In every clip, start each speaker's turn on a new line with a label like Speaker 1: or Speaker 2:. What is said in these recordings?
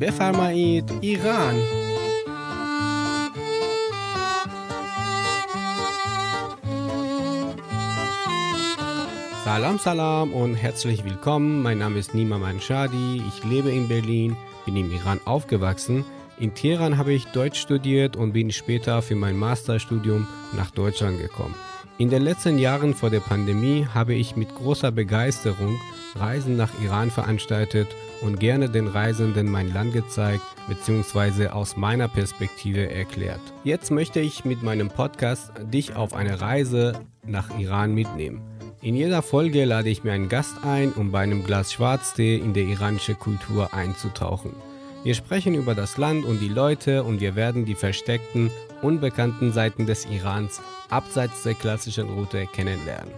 Speaker 1: بفرمایید ایران Salam Salam und herzlich willkommen. Mein Name ist Nima Manshadi. Ich lebe in Berlin, bin im Iran aufgewachsen. In Teheran habe ich Deutsch studiert und bin später für mein Masterstudium nach Deutschland gekommen. In den letzten Jahren vor der Pandemie habe ich mit großer Begeisterung Reisen nach Iran veranstaltet und gerne den Reisenden mein Land gezeigt bzw. aus meiner Perspektive erklärt. Jetzt möchte ich mit meinem Podcast dich auf eine Reise nach Iran mitnehmen. In jeder Folge lade ich mir einen Gast ein, um bei einem Glas Schwarztee in die iranische Kultur einzutauchen. Wir sprechen über das Land und die Leute und wir werden die versteckten, unbekannten Seiten des Irans abseits der klassischen Route kennenlernen.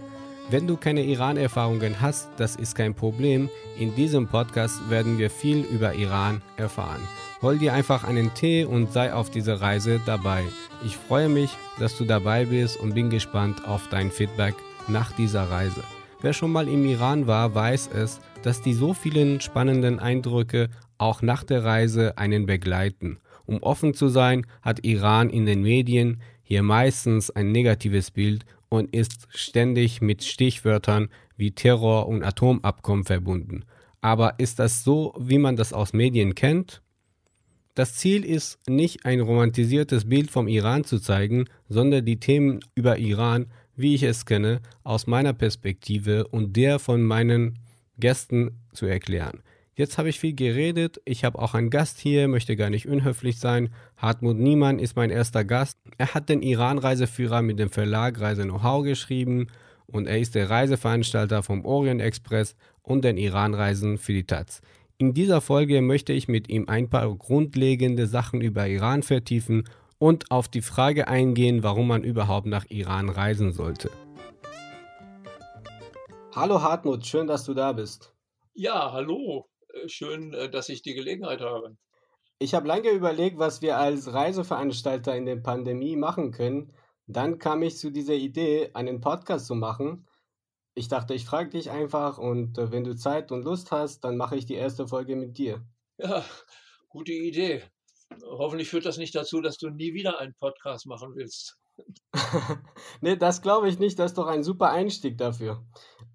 Speaker 1: Wenn du keine Iran-Erfahrungen hast, das ist kein Problem. In diesem Podcast werden wir viel über Iran erfahren. Hol dir einfach einen Tee und sei auf dieser Reise dabei. Ich freue mich, dass du dabei bist und bin gespannt auf dein Feedback nach dieser Reise. Wer schon mal im Iran war, weiß es, dass die so vielen spannenden Eindrücke auch nach der Reise einen begleiten. Um offen zu sein, hat Iran in den Medien hier meistens ein negatives Bild und ist ständig mit Stichwörtern wie Terror und Atomabkommen verbunden. Aber ist das so, wie man das aus Medien kennt? Das Ziel ist nicht ein romantisiertes Bild vom Iran zu zeigen, sondern die Themen über Iran, wie ich es kenne, aus meiner Perspektive und der von meinen Gästen zu erklären. Jetzt habe ich viel geredet. Ich habe auch einen Gast hier, möchte gar nicht unhöflich sein. Hartmut Niemann ist mein erster Gast. Er hat den Iran-Reiseführer mit dem Verlag Reise Know-how geschrieben und er ist der Reiseveranstalter vom Orient Express und den Iran-Reisen für die Taz. In dieser Folge möchte ich mit ihm ein paar grundlegende Sachen über Iran vertiefen und auf die Frage eingehen, warum man überhaupt nach Iran reisen sollte. Hallo Hartmut, schön, dass du da bist.
Speaker 2: Ja, hallo. Äh, schön, äh, dass ich die Gelegenheit habe.
Speaker 1: Ich habe lange überlegt, was wir als Reiseveranstalter in der Pandemie machen können. Dann kam ich zu dieser Idee, einen Podcast zu machen. Ich dachte, ich frage dich einfach und äh, wenn du Zeit und Lust hast, dann mache ich die erste Folge mit dir.
Speaker 2: Ja, gute Idee. Hoffentlich führt das nicht dazu, dass du nie wieder einen Podcast machen willst.
Speaker 1: nee, das glaube ich nicht. Das ist doch ein super Einstieg dafür.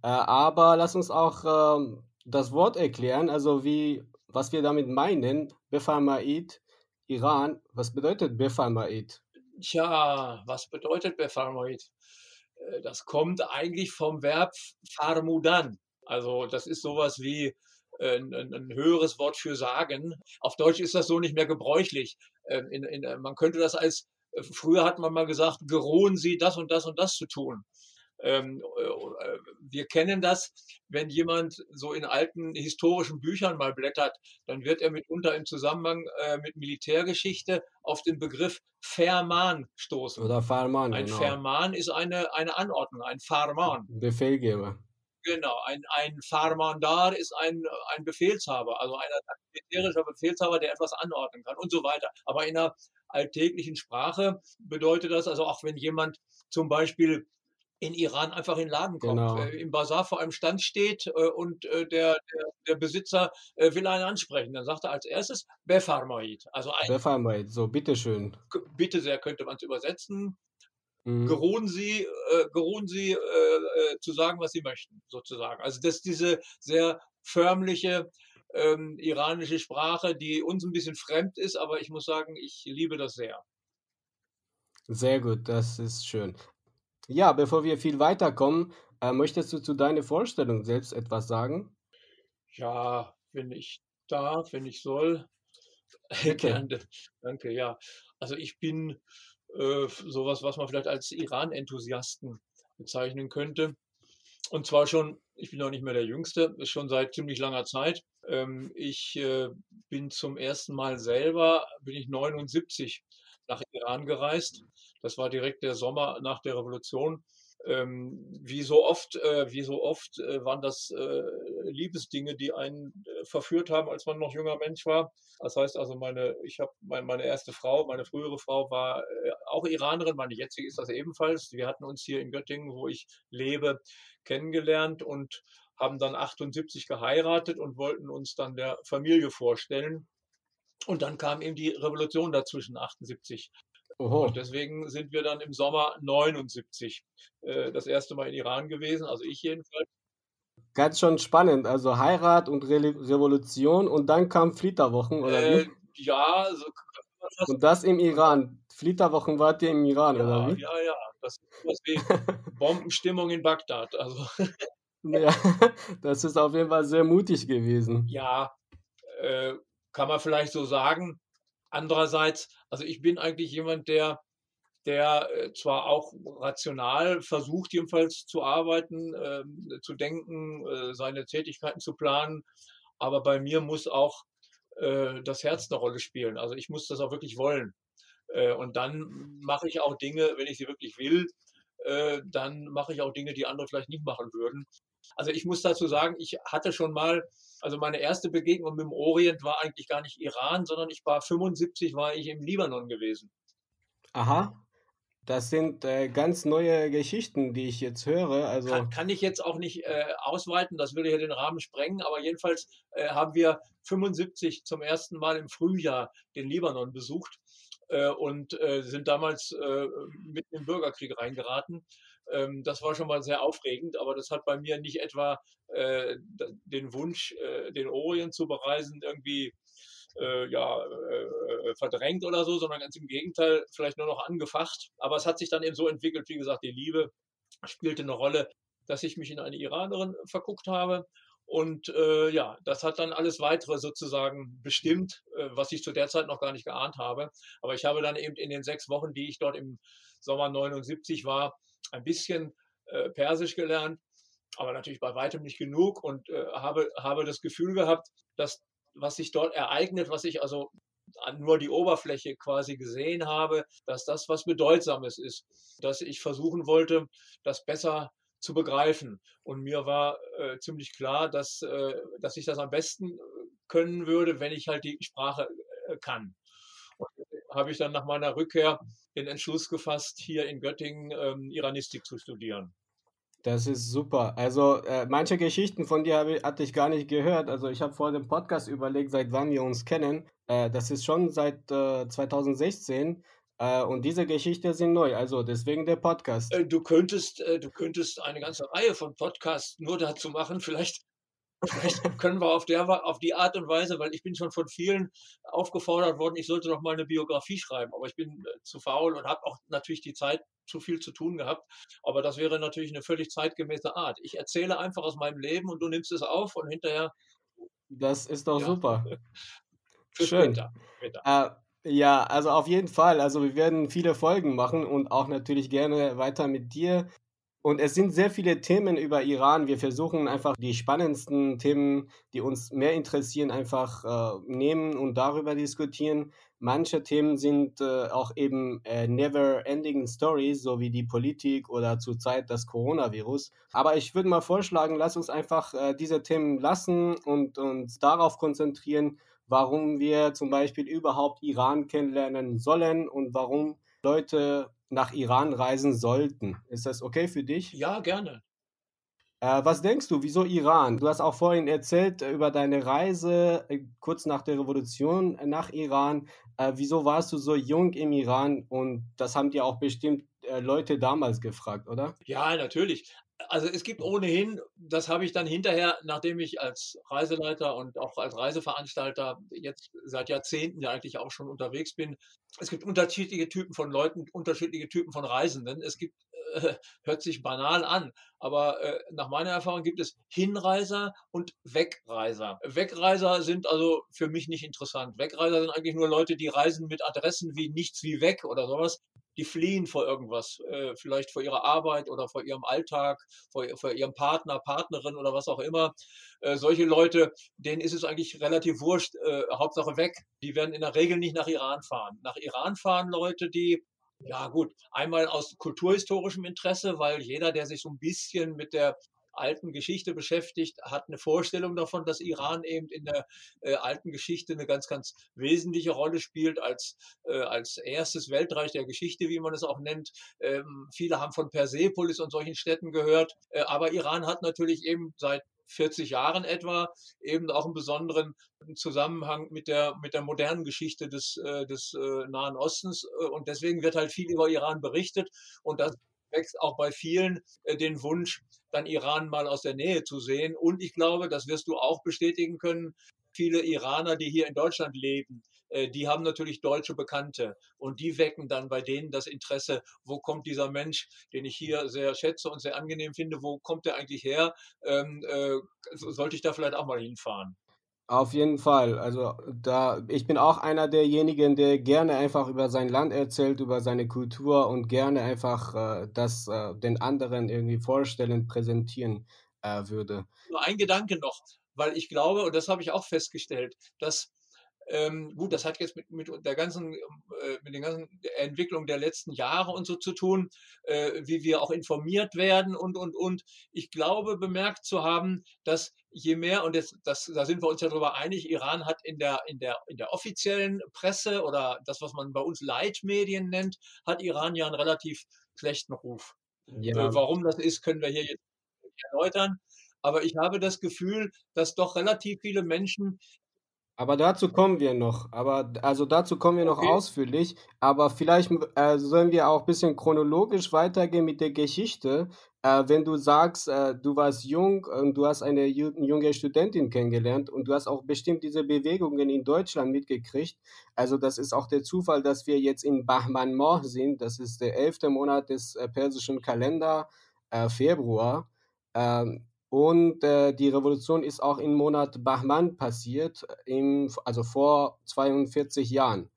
Speaker 1: Äh, aber lass uns auch ähm, das Wort erklären, also wie, was wir damit meinen. Befarmaid, Iran. Was bedeutet Befarmaid?
Speaker 2: Tja, was bedeutet Befarmaid? Äh, das kommt eigentlich vom Verb farmudan. Also das ist sowas wie äh, ein, ein, höheres Wort für sagen. Auf Deutsch ist das so nicht mehr gebräuchlich. Ähm, in, in, man könnte das als, äh, früher hat man mal gesagt, geruhen Sie das und das und das zu tun. Ähm, äh, wir kennen das, wenn jemand so in alten historischen Büchern mal blättert, dann wird er mitunter im Zusammenhang äh, mit Militärgeschichte auf den Begriff Ferman stoßen.
Speaker 1: Oder Farman.
Speaker 2: Ein genau. Ferman ist eine, eine Anordnung, ein Farman.
Speaker 1: Befehlgeber.
Speaker 2: Genau, ein, ein Farmandar ist ein, ein Befehlshaber, also ein militärischer Befehlshaber, der etwas anordnen kann und so weiter. Aber in einer alltäglichen Sprache bedeutet das also auch, wenn jemand zum Beispiel in Iran einfach in den Laden kommt, genau. äh, im Bazar vor einem Stand steht äh, und äh, der, der, der, Besitzer äh, will einen ansprechen. Dann sagt er als erstes Befarmaid. Also ein,
Speaker 1: Befarmaid, so bitteschön.
Speaker 2: Bitte sehr, könnte man es übersetzen. Mhm. Geruhen Sie, äh, geruhen Sie äh, zu sagen, was Sie möchten, sozusagen. Also das ist diese sehr förmliche ähm, iranische Sprache, die uns ein bisschen fremd ist, aber ich muss sagen, ich liebe das sehr.
Speaker 1: Sehr gut, das ist schön. Ja, bevor wir viel weiterkommen, äh, möchtest du zu deiner Vorstellung selbst etwas sagen?
Speaker 2: Ja, wenn ich darf, wenn ich soll. Gerne. Danke, ja. Also ich bin äh, sowas, was man vielleicht als Iran-Enthusiasten bezeichnen könnte. Und zwar schon, ich bin noch nicht mehr der Jüngste, ist schon seit ziemlich langer Zeit. Ähm, ich äh, bin zum ersten Mal selber, bin ich 79 nach Iran gereist. Das war direkt der Sommer nach der Revolution. Ähm, wie so oft, äh, wie so oft äh, waren das äh, Liebesdinge, die einen äh, verführt haben, als man noch junger Mensch war. Das heißt also, meine, ich habe mein, meine erste Frau, meine frühere Frau war äh, auch Iranerin, meine jetzige ist das ebenfalls. Wir hatten uns hier in Göttingen, wo ich lebe, kennengelernt und haben dann 78 geheiratet und wollten uns dann der Familie vorstellen. Und dann kam eben die Revolution dazwischen, 78.
Speaker 1: Oho.
Speaker 2: Und deswegen sind wir dann im Sommer 79 äh, das erste Mal in Iran gewesen, also ich jedenfalls.
Speaker 1: Ganz schon spannend, also Heirat und Re Revolution und dann kam Flitterwochen, oder äh, wie?
Speaker 2: Ja, so
Speaker 1: Und das im Iran. Flitterwochen wart ihr im Iran,
Speaker 2: ja,
Speaker 1: oder wie?
Speaker 2: Ja, ja, das ist wie Bombenstimmung in Bagdad. Also.
Speaker 1: ja, das ist auf jeden Fall sehr mutig gewesen.
Speaker 2: Ja, äh, kann man vielleicht so sagen. Andererseits, also ich bin eigentlich jemand, der, der äh, zwar auch rational versucht, jedenfalls zu arbeiten, äh, zu denken, äh, seine Tätigkeiten zu planen, aber bei mir muss auch äh, das Herz eine Rolle spielen. Also ich muss das auch wirklich wollen. Äh, und dann mache ich auch Dinge, wenn ich sie wirklich will, äh, dann mache ich auch Dinge, die andere vielleicht nicht machen würden. Also ich muss dazu sagen, ich hatte schon mal, also meine erste Begegnung mit dem Orient war eigentlich gar nicht Iran, sondern ich war 75, war ich im Libanon gewesen.
Speaker 1: Aha. Das sind äh, ganz neue Geschichten, die ich jetzt höre. Also
Speaker 2: kann, kann ich jetzt auch nicht äh, ausweiten, das würde ja den Rahmen sprengen, aber jedenfalls äh, haben wir 75 zum ersten Mal im Frühjahr den Libanon besucht äh, und äh, sind damals äh, mitten im Bürgerkrieg reingeraten. Ähm, das war schon mal sehr aufregend, aber das hat bei mir nicht etwa äh, den Wunsch, äh, den Orient zu bereisen, irgendwie äh, ja, äh, verdrängt oder so, sondern ganz im Gegenteil, vielleicht nur noch angefacht. Aber es hat sich dann eben so entwickelt, wie gesagt, die Liebe spielte eine Rolle, dass ich mich in eine Iranerin verguckt habe. Und äh, ja, das hat dann alles weitere sozusagen bestimmt, äh, was ich zu der Zeit noch gar nicht geahnt habe. Aber ich habe dann eben in den sechs Wochen, die ich dort im Sommer 79 war, ein bisschen äh, Persisch gelernt, aber natürlich bei weitem nicht genug und äh, habe, habe das Gefühl gehabt, dass was sich dort ereignet, was ich also nur die Oberfläche quasi gesehen habe, dass das was Bedeutsames ist, dass ich versuchen wollte, das besser zu begreifen. Und mir war äh, ziemlich klar, dass, äh, dass ich das am besten können würde, wenn ich halt die Sprache äh, kann. Habe ich dann nach meiner Rückkehr den Entschluss gefasst, hier in Göttingen ähm, Iranistik zu studieren.
Speaker 1: Das ist super. Also äh, manche Geschichten von dir habe, hatte ich gar nicht gehört. Also ich habe vor dem Podcast überlegt, seit wann wir uns kennen. Äh, das ist schon seit äh, 2016. Äh, und diese Geschichten sind neu. Also deswegen der Podcast.
Speaker 2: Äh, du könntest, äh, du könntest eine ganze Reihe von Podcasts nur dazu machen. Vielleicht Vielleicht können wir auf, der, auf die Art und Weise, weil ich bin schon von vielen aufgefordert worden, ich sollte doch mal eine Biografie schreiben, aber ich bin äh, zu faul und habe auch natürlich die Zeit zu viel zu tun gehabt. Aber das wäre natürlich eine völlig zeitgemäße Art. Ich erzähle einfach aus meinem Leben und du nimmst es auf und hinterher.
Speaker 1: Das ist doch ja. super.
Speaker 2: Schön. Später.
Speaker 1: Später. Äh, ja, also auf jeden Fall. Also wir werden viele Folgen machen und auch natürlich gerne weiter mit dir und es sind sehr viele Themen über Iran. Wir versuchen einfach die spannendsten Themen, die uns mehr interessieren, einfach äh, nehmen und darüber diskutieren. Manche Themen sind äh, auch eben äh, never-ending Stories, so wie die Politik oder zurzeit das Coronavirus. Aber ich würde mal vorschlagen, lass uns einfach äh, diese Themen lassen und uns darauf konzentrieren, warum wir zum Beispiel überhaupt Iran kennenlernen sollen und warum Leute nach Iran reisen sollten. Ist das okay für dich?
Speaker 2: Ja, gerne.
Speaker 1: Äh, was denkst du, wieso Iran? Du hast auch vorhin erzählt äh, über deine Reise äh, kurz nach der Revolution nach Iran. Äh, wieso warst du so jung im Iran? Und das haben dir auch bestimmt äh, Leute damals gefragt, oder?
Speaker 2: Ja, natürlich also es gibt ohnehin, das habe ich dann hinterher, nachdem ich als Reiseleiter und auch als Reiseveranstalter jetzt seit Jahrzehnten ja eigentlich auch schon unterwegs bin, es gibt unterschiedliche Typen von Leuten, unterschiedliche Typen von Reisenden. Es gibt, äh, hört sich banal an, aber äh, nach meiner Erfahrung gibt es Hinreiser und Wegreiser. Wegreiser sind also für mich nicht interessant. Wegreiser sind eigentlich nur Leute, die reisen mit Adressen wie nichts wie weg oder sowas die fliehen vor irgendwas, äh, vielleicht vor ihrer Arbeit oder vor ihrem Alltag, vor, vor ihrem Partner, Partnerin oder was auch immer. Äh, solche Leute, denen ist es eigentlich relativ wurscht, äh, Hauptsache weg. Die werden in der Regel nicht nach Iran fahren. Nach Iran fahren Leute, die ja gut, einmal aus kulturhistorischem Interesse, weil jeder, der sich so ein bisschen mit der alten Geschichte beschäftigt, hat eine Vorstellung davon, dass Iran eben in der äh, alten Geschichte eine ganz, ganz wesentliche Rolle spielt als, äh, als erstes Weltreich der Geschichte, wie man es auch nennt. Ähm, viele haben von Persepolis und solchen Städten gehört, äh, aber Iran hat natürlich eben seit 40 Jahren etwa eben auch einen besonderen Zusammenhang mit der, mit der modernen Geschichte des, äh, des äh, Nahen Ostens. Äh, und deswegen wird halt viel über Iran berichtet. Und das wächst auch bei vielen den Wunsch, dann Iran mal aus der Nähe zu sehen. Und ich glaube, das wirst du auch bestätigen können, viele Iraner, die hier in Deutschland leben, äh, die haben natürlich deutsche Bekannte und die wecken dann bei denen das Interesse, wo kommt dieser Mensch, den ich hier sehr schätze und sehr angenehm finde, wo kommt der eigentlich her? Ähm, äh, sollte ich da vielleicht auch mal hinfahren?
Speaker 1: Auf jeden Fall. Also da, ich bin auch einer derjenigen, der gerne einfach über sein Land erzählt, über seine Kultur und gerne einfach äh, das äh, den anderen irgendwie vorstellen, präsentieren äh, würde.
Speaker 2: Nur ein Gedanke noch, weil ich glaube, und das habe ich auch festgestellt, dass ähm, gut, das hat jetzt mit, mit der ganzen, äh, mit den ganzen Entwicklung der letzten Jahre und so zu tun, äh, wie wir auch informiert werden und, und, und. Ich glaube, bemerkt zu haben, dass je mehr, und das, das, da sind wir uns ja darüber einig, Iran hat in der, in, der, in der offiziellen Presse oder das, was man bei uns Leitmedien nennt, hat Iran ja einen relativ schlechten Ruf. Ja. Äh, warum das ist, können wir hier jetzt erläutern. Aber ich habe das Gefühl, dass doch relativ viele Menschen
Speaker 1: aber dazu kommen wir noch. Aber also dazu kommen wir noch okay. ausführlich. Aber vielleicht äh, sollen wir auch ein bisschen chronologisch weitergehen mit der Geschichte. Äh, wenn du sagst, äh, du warst jung und du hast eine junge Studentin kennengelernt und du hast auch bestimmt diese Bewegungen in Deutschland mitgekriegt. Also das ist auch der Zufall, dass wir jetzt in Bahman Moh sind. Das ist der elfte Monat des äh, persischen Kalender, äh, Februar. Ähm, und äh, die Revolution ist auch im Monat Bahman passiert, im, also vor 42 Jahren.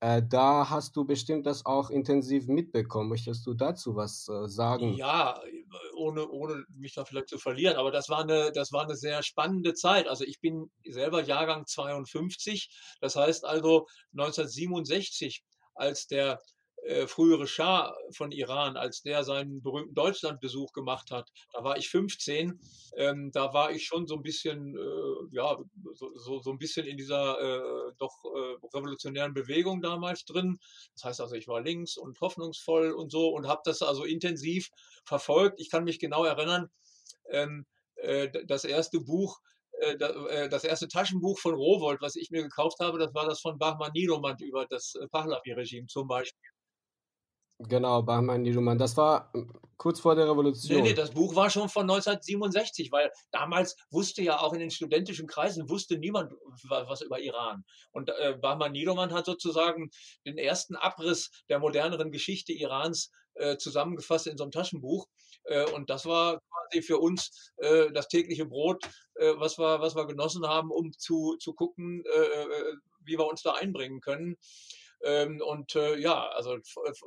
Speaker 1: Äh, da hast du bestimmt das auch intensiv mitbekommen. Möchtest du dazu was äh, sagen?
Speaker 2: Ja, ohne, ohne mich da vielleicht zu verlieren, aber das war, eine, das war eine sehr spannende Zeit. Also ich bin selber Jahrgang 52, das heißt also 1967, als der äh, frühere Schah von Iran, als der seinen berühmten Deutschlandbesuch gemacht hat, da war ich 15, ähm, da war ich schon so ein bisschen, äh, ja, so, so, so, ein bisschen in dieser äh, doch äh, revolutionären Bewegung damals drin. Das heißt also, ich war links und hoffnungsvoll und so und habe das also intensiv verfolgt. Ich kann mich genau erinnern, ähm, äh, das erste Buch, das erste Taschenbuch von Rowold, was ich mir gekauft habe, das war das von Bahman Nidomand über das Pahlavi-Regime zum Beispiel.
Speaker 1: Genau, Bahman Nijuman. Das war hm, kurz vor der Revolution.
Speaker 2: Nee, nee, das Buch war schon von 1967, weil damals wusste ja auch in den studentischen Kreisen, wusste niemand was über Iran. Und äh, Bahman Nidoman hat sozusagen den ersten Abriss der moderneren Geschichte Irans äh, zusammengefasst in so einem Taschenbuch. Äh, und das war quasi für uns äh, das tägliche Brot, äh, was, wir, was wir genossen haben, um zu, zu gucken, äh, äh, wie wir uns da einbringen können. Ähm, und äh, ja, also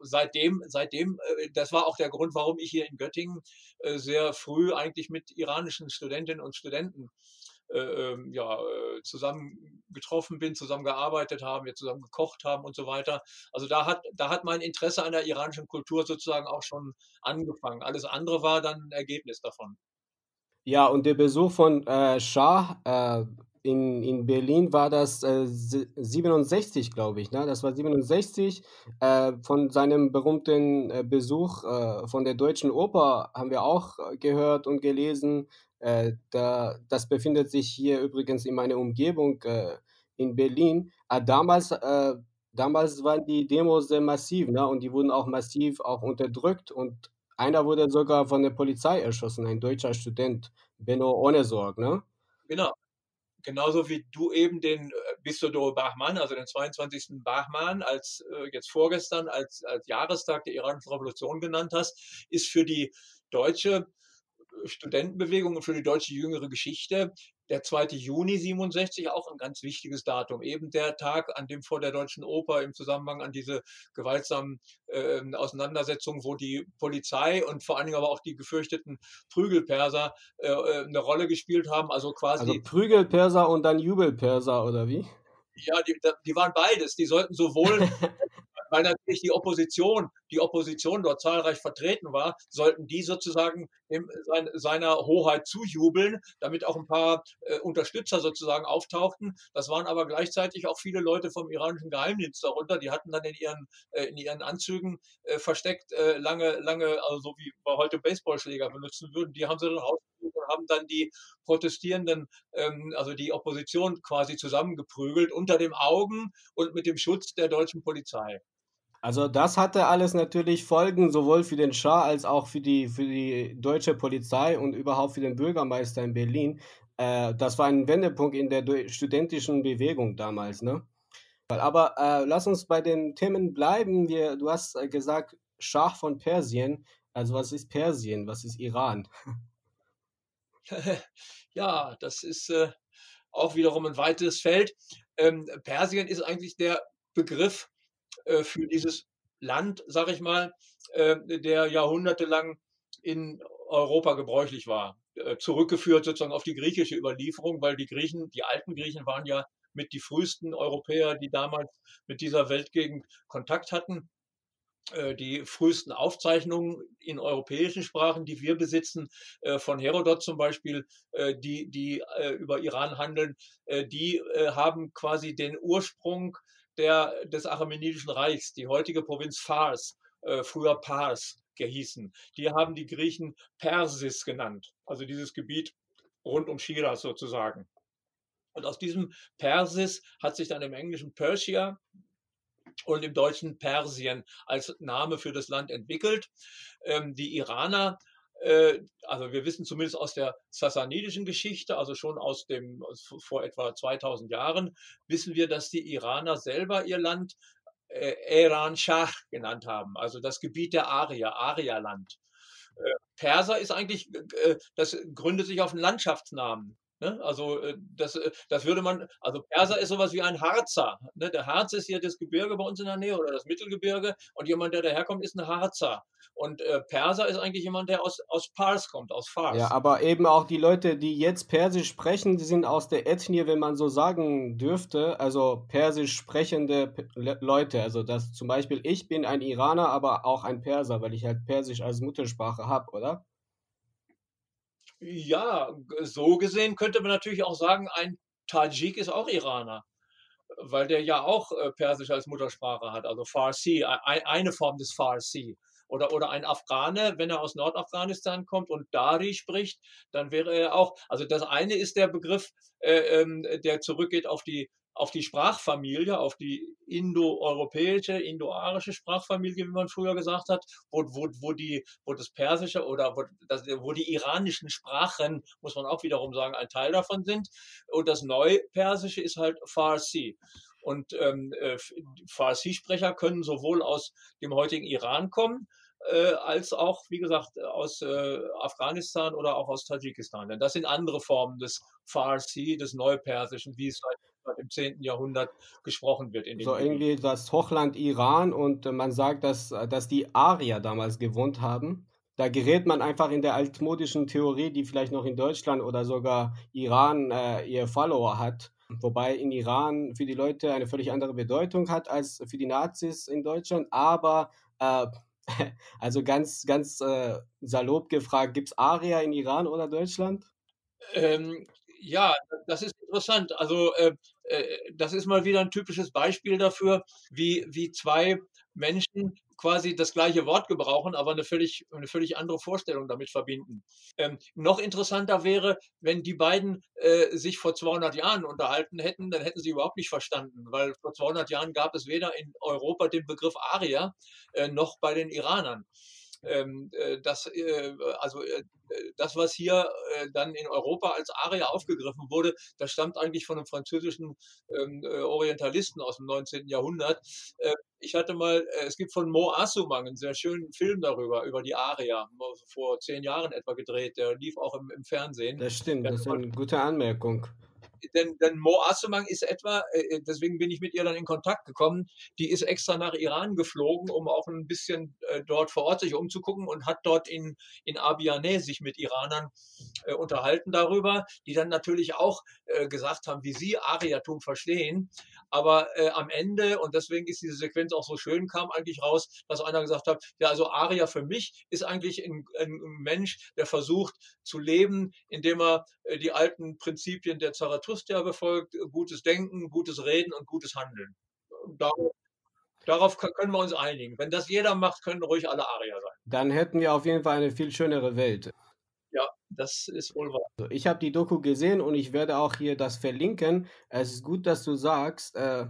Speaker 2: seitdem, seitdem, äh, das war auch der Grund, warum ich hier in Göttingen äh, sehr früh eigentlich mit iranischen Studentinnen und Studenten äh, ähm, ja, äh, zusammen getroffen bin, zusammen gearbeitet haben, wir zusammen gekocht haben und so weiter. Also da hat, da hat mein Interesse an der iranischen Kultur sozusagen auch schon angefangen. Alles andere war dann ein Ergebnis davon.
Speaker 1: Ja, und der Besuch von äh, Shah äh, in, in Berlin war das äh, 67, glaube ich. Ne? Das war 67. Äh, von seinem berühmten äh, Besuch äh, von der Deutschen Oper haben wir auch äh, gehört und gelesen. Äh, da, das befindet sich hier übrigens in meiner Umgebung in Berlin. damals, damals waren die Demos sehr massiv ne? und die wurden auch massiv auch unterdrückt. Und einer wurde sogar von der Polizei erschossen, ein deutscher Student, Benno Ohnesorg. Ne?
Speaker 2: Genau genauso wie du eben den äh, Bistodor Bahman, also den 22. Bahman, als äh, jetzt vorgestern als, als Jahrestag der iranischen Revolution genannt hast, ist für die deutsche äh, Studentenbewegung und für die deutsche jüngere Geschichte der 2. Juni 67 auch ein ganz wichtiges Datum. Eben der Tag, an dem vor der Deutschen Oper im Zusammenhang an diese gewaltsamen äh, Auseinandersetzungen, wo die Polizei und vor allen Dingen aber auch die gefürchteten Prügelperser äh, äh eine Rolle gespielt haben. Also quasi. Also
Speaker 1: Prügelperser und dann Jubelperser oder wie?
Speaker 2: Ja, die, die waren beides. Die sollten sowohl weil natürlich die Opposition die Opposition dort zahlreich vertreten war, sollten die sozusagen sein, seiner Hoheit zujubeln, damit auch ein paar äh, Unterstützer sozusagen auftauchten. Das waren aber gleichzeitig auch viele Leute vom iranischen Geheimdienst darunter, die hatten dann in ihren, äh, in ihren Anzügen äh, versteckt äh, lange, lange, also so wie wir heute Baseballschläger benutzen würden, die haben sie dann rausgeholt und haben dann die Protestierenden, ähm, also die Opposition quasi zusammengeprügelt unter dem Augen und mit dem Schutz der deutschen Polizei.
Speaker 1: Also das hatte alles natürlich Folgen sowohl für den Schah als auch für die, für die deutsche Polizei und überhaupt für den Bürgermeister in Berlin. Äh, das war ein Wendepunkt in der studentischen Bewegung damals. Ne? Aber äh, lass uns bei den Themen bleiben. Wir, du hast äh, gesagt, Schah von Persien. Also was ist Persien? Was ist Iran?
Speaker 2: ja, das ist äh, auch wiederum ein weites Feld. Ähm, Persien ist eigentlich der Begriff äh, für dieses Land, sag ich mal, äh, der jahrhundertelang in Europa gebräuchlich war. Äh, zurückgeführt sozusagen auf die griechische Überlieferung, weil die Griechen, die alten Griechen waren ja mit die frühesten Europäer, die damals mit dieser Weltgegend Kontakt hatten. Die frühesten Aufzeichnungen in europäischen Sprachen, die wir besitzen, von Herodot zum Beispiel, die, die über Iran handeln, die haben quasi den Ursprung der, des Achämenidischen Reichs, die heutige Provinz Fars, früher Pars gehießen. Die haben die Griechen Persis genannt, also dieses Gebiet rund um Shiraz sozusagen. Und aus diesem Persis hat sich dann im Englischen Persia und im Deutschen Persien als Name für das Land entwickelt. Ähm, die Iraner äh, also wir wissen zumindest aus der sassanidischen Geschichte, also schon aus dem vor etwa 2000 Jahren, wissen wir, dass die Iraner selber ihr Land äh, Iran Shah genannt haben, also das Gebiet der Arier, Arierland. Äh, Perser ist eigentlich, äh, das gründet sich auf einen Landschaftsnamen. Ne? Also äh, das, äh, das würde man, also Perser ist sowas wie ein Harzer. Ne? Der Harz ist hier das Gebirge bei uns in der Nähe oder das Mittelgebirge und jemand, der daherkommt, ist ein Harzer. Und äh, Perser ist eigentlich jemand, der aus, aus Pars kommt, aus Fars.
Speaker 1: Ja, aber eben auch die Leute, die jetzt Persisch sprechen, die sind aus der Ethnie, wenn man so sagen dürfte, also Persisch sprechende Leute. Also das zum Beispiel, ich bin ein Iraner, aber auch ein Perser, weil ich halt Persisch als Muttersprache habe, oder?
Speaker 2: Ja, so gesehen könnte man natürlich auch sagen, ein Tajik ist auch Iraner, weil der ja auch äh, Persisch als Muttersprache hat, also Farsi, eine Form des Farsi. Oder, oder ein Afghane, wenn er aus Nordafghanistan kommt und Dari spricht, dann wäre er auch, also das eine ist der Begriff, äh, ähm, der zurückgeht auf die auf die Sprachfamilie, auf die indoeuropäische, indoarische Sprachfamilie, wie man früher gesagt hat, wo, wo, wo, die, wo das Persische oder wo, das, wo die iranischen Sprachen, muss man auch wiederum sagen, ein Teil davon sind. Und das Neupersische ist halt Farsi. Und ähm, äh, Farsi-Sprecher können sowohl aus dem heutigen Iran kommen, äh, als auch, wie gesagt, aus äh, Afghanistan oder auch aus Tadschikistan. Denn das sind andere Formen des Farsi, des Neupersischen, wie es seit im 10. Jahrhundert gesprochen wird.
Speaker 1: so irgendwie das Hochland Iran und äh, man sagt, dass, äh, dass die Arier damals gewohnt haben. Da gerät man einfach in der altmodischen Theorie, die vielleicht noch in Deutschland oder sogar Iran äh, ihr Follower hat. Wobei in Iran für die Leute eine völlig andere Bedeutung hat als für die Nazis in Deutschland. Aber äh, also ganz, ganz äh, salopp gefragt, gibt es Arier in Iran oder Deutschland?
Speaker 2: Ähm, ja, das ist interessant. Also äh, äh, das ist mal wieder ein typisches Beispiel dafür, wie, wie zwei Menschen quasi das gleiche Wort gebrauchen, aber eine völlig, eine völlig andere Vorstellung damit verbinden. Ähm, noch interessanter wäre, wenn die beiden äh, sich vor 200 Jahren unterhalten hätten, dann hätten sie überhaupt nicht verstanden, weil vor 200 Jahren gab es weder in Europa den Begriff Arier äh, noch bei den Iranern. Ähm, äh, das, äh, also äh, das, was hier dann in Europa als Aria aufgegriffen wurde, das stammt eigentlich von einem französischen ähm, Orientalisten aus dem 19. Jahrhundert. ich hatte mal, es gibt von Mo Assumang einen sehr schönen Film darüber, über die Aria, vor zehn Jahren etwa gedreht. Der lief auch im, im Fernsehen.
Speaker 1: Das stimmt, das ist eine gute Anmerkung.
Speaker 2: Denn, denn Mo Asumang ist etwa, äh, äh, deswegen bin ich mit ihr dann in Kontakt gekommen, die ist extra nach Iran geflogen, um auch ein bisschen äh, dort vor Ort sich umzugucken und hat dort in, in Abiyaneh sich mit Iranern äh, unterhalten darüber, die dann natürlich auch äh, gesagt haben, wie sie Ariatum verstehen. Aber äh, am Ende, und deswegen ist diese Sequenz auch so schön, kam eigentlich raus, dass einer gesagt hat, ja, also Aria für mich ist eigentlich ein, ein Mensch, der versucht zu leben, indem er die alten Prinzipien der Zarathustra befolgt, gutes Denken, gutes Reden und gutes Handeln. Darauf, darauf können wir uns einigen. Wenn das jeder macht, können ruhig alle Arier sein.
Speaker 1: Dann hätten wir auf jeden Fall eine viel schönere Welt.
Speaker 2: Ja, das ist wohl wahr.
Speaker 1: Also, ich habe die Doku gesehen und ich werde auch hier das verlinken. Es ist gut, dass du sagst, äh,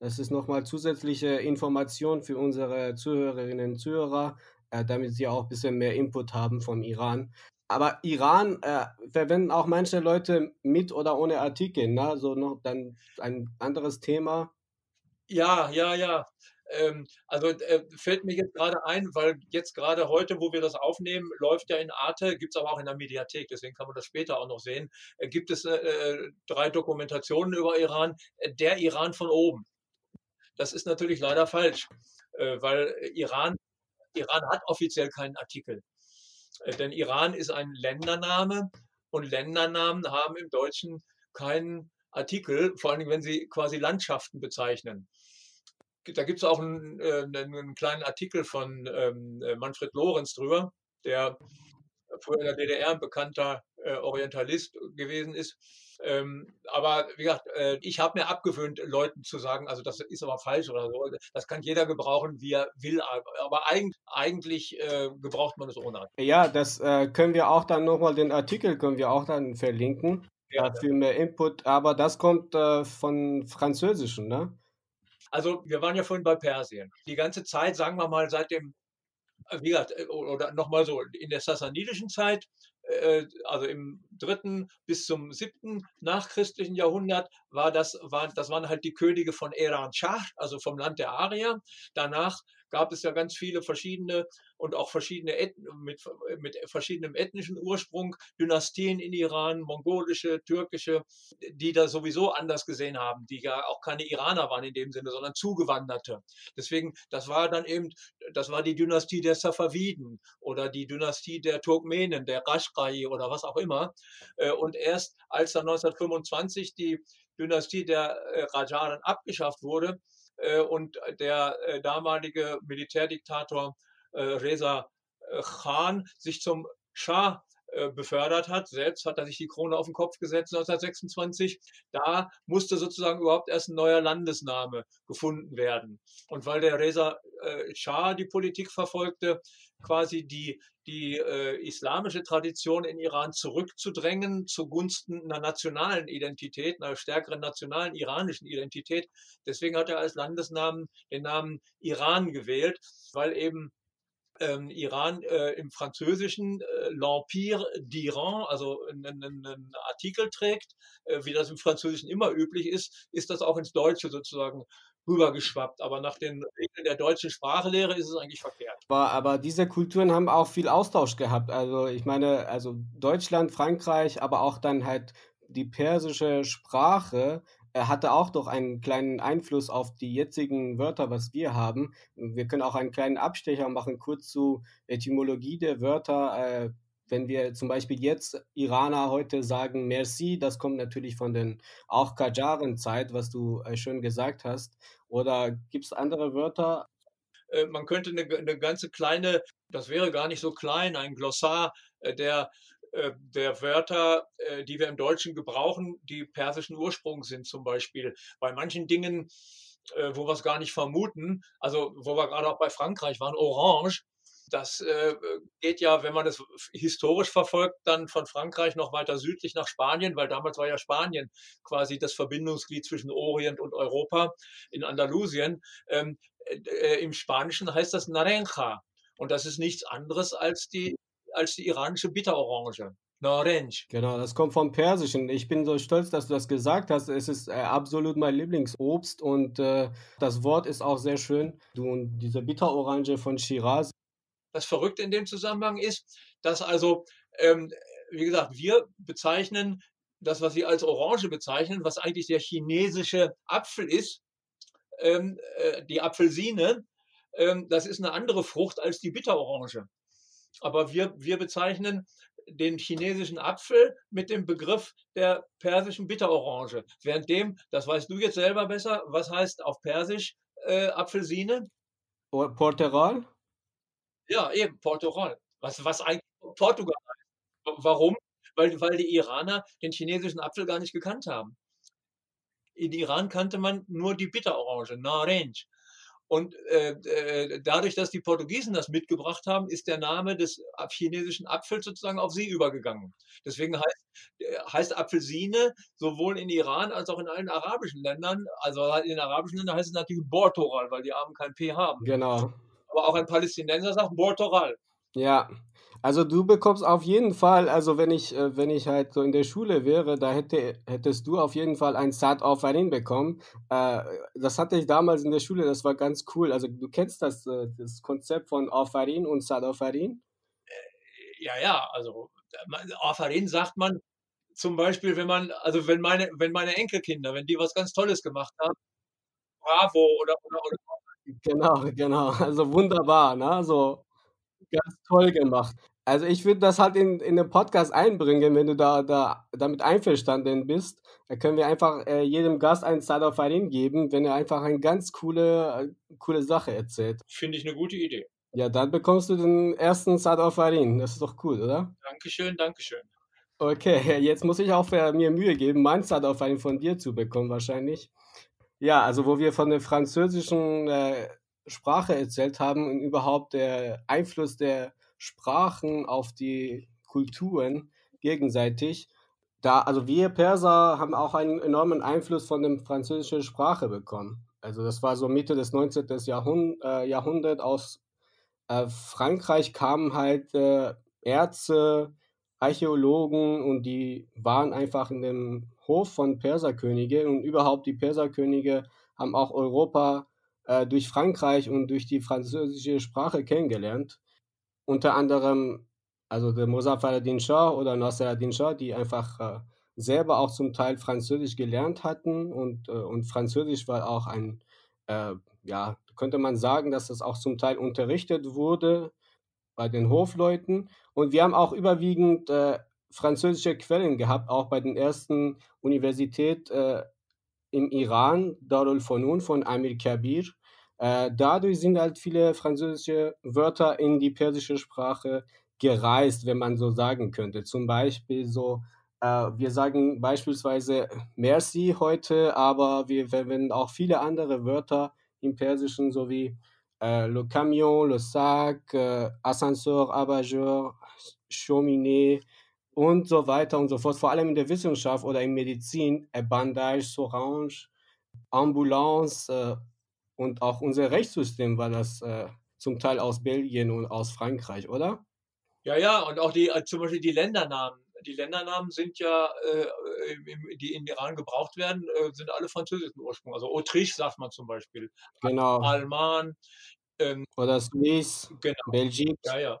Speaker 1: das ist nochmal zusätzliche Information für unsere Zuhörerinnen und Zuhörer, äh, damit sie auch ein bisschen mehr Input haben vom Iran. Aber Iran äh, verwenden auch manche Leute mit oder ohne Artikel, ne? So noch dann ein anderes Thema.
Speaker 2: Ja, ja, ja. Ähm, also äh, fällt mir jetzt gerade ein, weil jetzt gerade heute, wo wir das aufnehmen, läuft ja in Arte, gibt es aber auch in der Mediathek, deswegen kann man das später auch noch sehen, äh, gibt es äh, äh drei Dokumentationen über Iran, äh, der Iran von oben. Das ist natürlich leider falsch, weil Iran, Iran hat offiziell keinen Artikel. Denn Iran ist ein Ländername und Ländernamen haben im Deutschen keinen Artikel, vor allem wenn sie quasi Landschaften bezeichnen da gibt es auch einen, äh, einen, kleinen Artikel von ähm, äh, Manfred Lorenz drüber, der früher in der DDR ein bekannter äh, Orientalist gewesen ist. Ähm, aber wie gesagt, äh, ich habe mir abgewöhnt, Leuten zu sagen, also das ist aber falsch oder so. Das kann jeder gebrauchen, wie er will. Aber eigentlich, eigentlich äh, gebraucht man es ohne.
Speaker 1: Ja, das äh, können wir auch dann nochmal, den Artikel können wir auch dann verlinken. Ja, für mehr Input. Aber das kommt von Französischen, ne?
Speaker 2: Also wir waren ja vorhin bei Persien. Die ganze Zeit, sagen wir mal, seit dem, äh, wie gesagt, äh, oder nochmal so, in der sassanidischen Zeit, äh, also im dritten bis zum siebten nachchristlichen Jahrhundert, war das, war, das waren halt die Könige von Eran Shah, also vom Land der Arier. Danach gab es ja ganz viele verschiedene und auch verschiedene mit, mit verschiedenem ethnischen Ursprung, Dynastien in Iran, mongolische, türkische, die da sowieso anders gesehen haben, die ja auch keine Iraner waren in dem Sinne, sondern Zugewanderte. Deswegen, das war dann eben, das war die Dynastie der Safaviden oder die Dynastie der Turkmenen, der Rashkai oder was auch immer. Äh, und erst als dann 1925 die Dynastie der äh, Rajaren abgeschafft wurde, und der äh, damalige Militärdiktator äh, Reza Khan sich zum Schah befördert hat. Selbst hat er sich die Krone auf den Kopf gesetzt 1926. Da musste sozusagen überhaupt erst ein neuer Landesname gefunden werden. Und weil der Reza Shah die Politik verfolgte, quasi die, die äh, islamische Tradition in Iran zurückzudrängen zugunsten einer nationalen Identität, einer stärkeren nationalen iranischen Identität. Deswegen hat er als Landesnamen den Namen Iran gewählt, weil eben ähm, Iran äh, im Französischen äh, l'Empire d'Iran, also einen, Artikel trägt, äh, wie das im Französischen immer üblich ist, ist das auch ins Deutsche sozusagen rübergeschwappt. Aber nach den Regeln der deutschen Sprachlehre ist es eigentlich verkehrt.
Speaker 1: Aber, aber diese Kulturen haben auch viel Austausch gehabt. Also ich meine, also Deutschland, Frankreich, aber auch dann halt die persische Sprache er hatte auch doch einen kleinen Einfluss auf die jetzigen Wörter, was wir haben. Wir können auch einen kleinen Abstecher machen, kurz zu Etymologie der Wörter. Wenn wir zum Beispiel jetzt Iraner heute sagen Merci, das kommt natürlich von den auch Kajaren-Zeit, was du äh, schön gesagt hast. Oder gibt es andere Wörter?
Speaker 2: Äh, man könnte eine, eine, ganze kleine, das wäre gar nicht so klein, ein Glossar äh, der, der Wörter, die wir im Deutschen gebrauchen, die persischen Ursprungs sind zum Beispiel. Bei manchen Dingen, wo wir es gar nicht vermuten, also wo wir gerade auch bei Frankreich waren, Orange, das äh, geht ja, wenn man es historisch verfolgt, dann von Frankreich noch weiter südlich nach Spanien, weil damals war ja Spanien quasi das Verbindungsglied zwischen Orient und Europa in Andalusien. Ähm, äh, Im Spanischen heißt das Naranja. Und das ist nichts anderes als die, als die iranische Bitterorange. Orange.
Speaker 1: Genau, das kommt vom Persischen. Ich bin so stolz, dass du das gesagt hast. Es ist äh, absolut mein Lieblingsobst und äh, das Wort ist auch sehr schön. Du und diese Bitterorange von Shiraz,
Speaker 2: das Verrückte in dem Zusammenhang ist, dass also, ähm, wie gesagt, wir bezeichnen das, was Sie als Orange bezeichnen, was eigentlich der chinesische Apfel ist, ähm, äh, die Apfelsine, ähm, das ist eine andere Frucht als die Bitterorange. Aber wir, wir bezeichnen den chinesischen Apfel mit dem Begriff der persischen Bitterorange. Währenddem, das weißt du jetzt selber besser, was heißt auf Persisch äh, Apfelsine?
Speaker 1: Portugal?
Speaker 2: Ja, eben, Portugal. Was, was eigentlich Portugal heißt. Warum? Weil, weil die Iraner den chinesischen Apfel gar nicht gekannt haben. In Iran kannte man nur die Bitterorange, Naranj. Und äh, äh, dadurch, dass die Portugiesen das mitgebracht haben, ist der Name des chinesischen Apfels sozusagen auf sie übergegangen. Deswegen heißt, äh, heißt Apfelsine sowohl in Iran als auch in allen arabischen Ländern, also in den arabischen Ländern heißt es natürlich Bortoral, weil die Armen kein P haben.
Speaker 1: Genau.
Speaker 2: Aber auch ein Palästinenser sagt Bortoral.
Speaker 1: Ja, also du bekommst auf jeden Fall, also wenn ich, äh, wenn ich halt so in der Schule wäre, da hätte, hättest du auf jeden Fall ein Sat Aufwarin bekommen. Äh, das hatte ich damals in der Schule, das war ganz cool. Also du kennst das, äh, das Konzept von Aufwarin und Sat Aufwarin?
Speaker 2: Ja, ja, also Aufwarin sagt man zum Beispiel, wenn man, also wenn meine, wenn meine Enkelkinder, wenn die was ganz Tolles gemacht haben, Bravo oder, oder, oder
Speaker 1: Genau, genau. Also wunderbar, ne? So ganz toll gemacht. Also ich würde das halt in, in den Podcast einbringen, wenn du da, da damit einverstanden bist. Da können wir einfach äh, jedem Gast einen Start of Farin geben, wenn er einfach eine ganz coole, äh, coole Sache erzählt.
Speaker 2: Finde ich eine gute Idee.
Speaker 1: Ja, dann bekommst du den ersten Start of Farin. Das ist doch cool, oder?
Speaker 2: Dankeschön, Dankeschön.
Speaker 1: Okay, jetzt muss ich auch mir Mühe geben, meinen Start of Farin von dir zu bekommen, wahrscheinlich. Ja, also wo wir von der französischen äh, Sprache erzählt haben und überhaupt der Einfluss der Sprachen auf die Kulturen gegenseitig. Da, also wir Perser haben auch einen enormen Einfluss von der französischen Sprache bekommen. Also das war so Mitte des 19. Jahrhund äh, Jahrhunderts aus äh, Frankreich kamen halt äh, Ärzte, Archäologen und die waren einfach in dem Hof von Perserkönige und überhaupt die Perserkönige haben auch Europa äh, durch Frankreich und durch die französische Sprache kennengelernt. Unter anderem also der Muzaffar al-Din Shah oder Nasser al-Din Shah, die einfach äh, selber auch zum Teil Französisch gelernt hatten und, äh, und Französisch war auch ein, äh, ja, könnte man sagen, dass das auch zum Teil unterrichtet wurde bei den Hofleuten. Und wir haben auch überwiegend äh, französische Quellen gehabt, auch bei den ersten Universität äh, im Iran, Darul Funun von Amir Kabir. Äh, dadurch sind halt viele französische Wörter in die persische Sprache gereist, wenn man so sagen könnte. Zum Beispiel so, äh, wir sagen beispielsweise Merci heute, aber wir verwenden auch viele andere Wörter im Persischen, sowie äh, le camion, le sac, äh, ascenseur, abat-jour, cheminée und so weiter und so fort. Vor allem in der Wissenschaft oder in Medizin, Bandage, Sorange, Ambulance äh, und auch unser Rechtssystem war das äh, zum Teil aus Belgien und aus Frankreich, oder?
Speaker 2: Ja, ja, und auch die, äh, zum Beispiel die Ländernamen. Die Ländernamen sind ja, äh, die in Iran gebraucht werden, äh, sind alle französischen Ursprung. Also Autriche sagt man zum Beispiel.
Speaker 1: Genau.
Speaker 2: Alman.
Speaker 1: Ähm, oder Suisse, genau. Belgien.
Speaker 2: Ja, ja.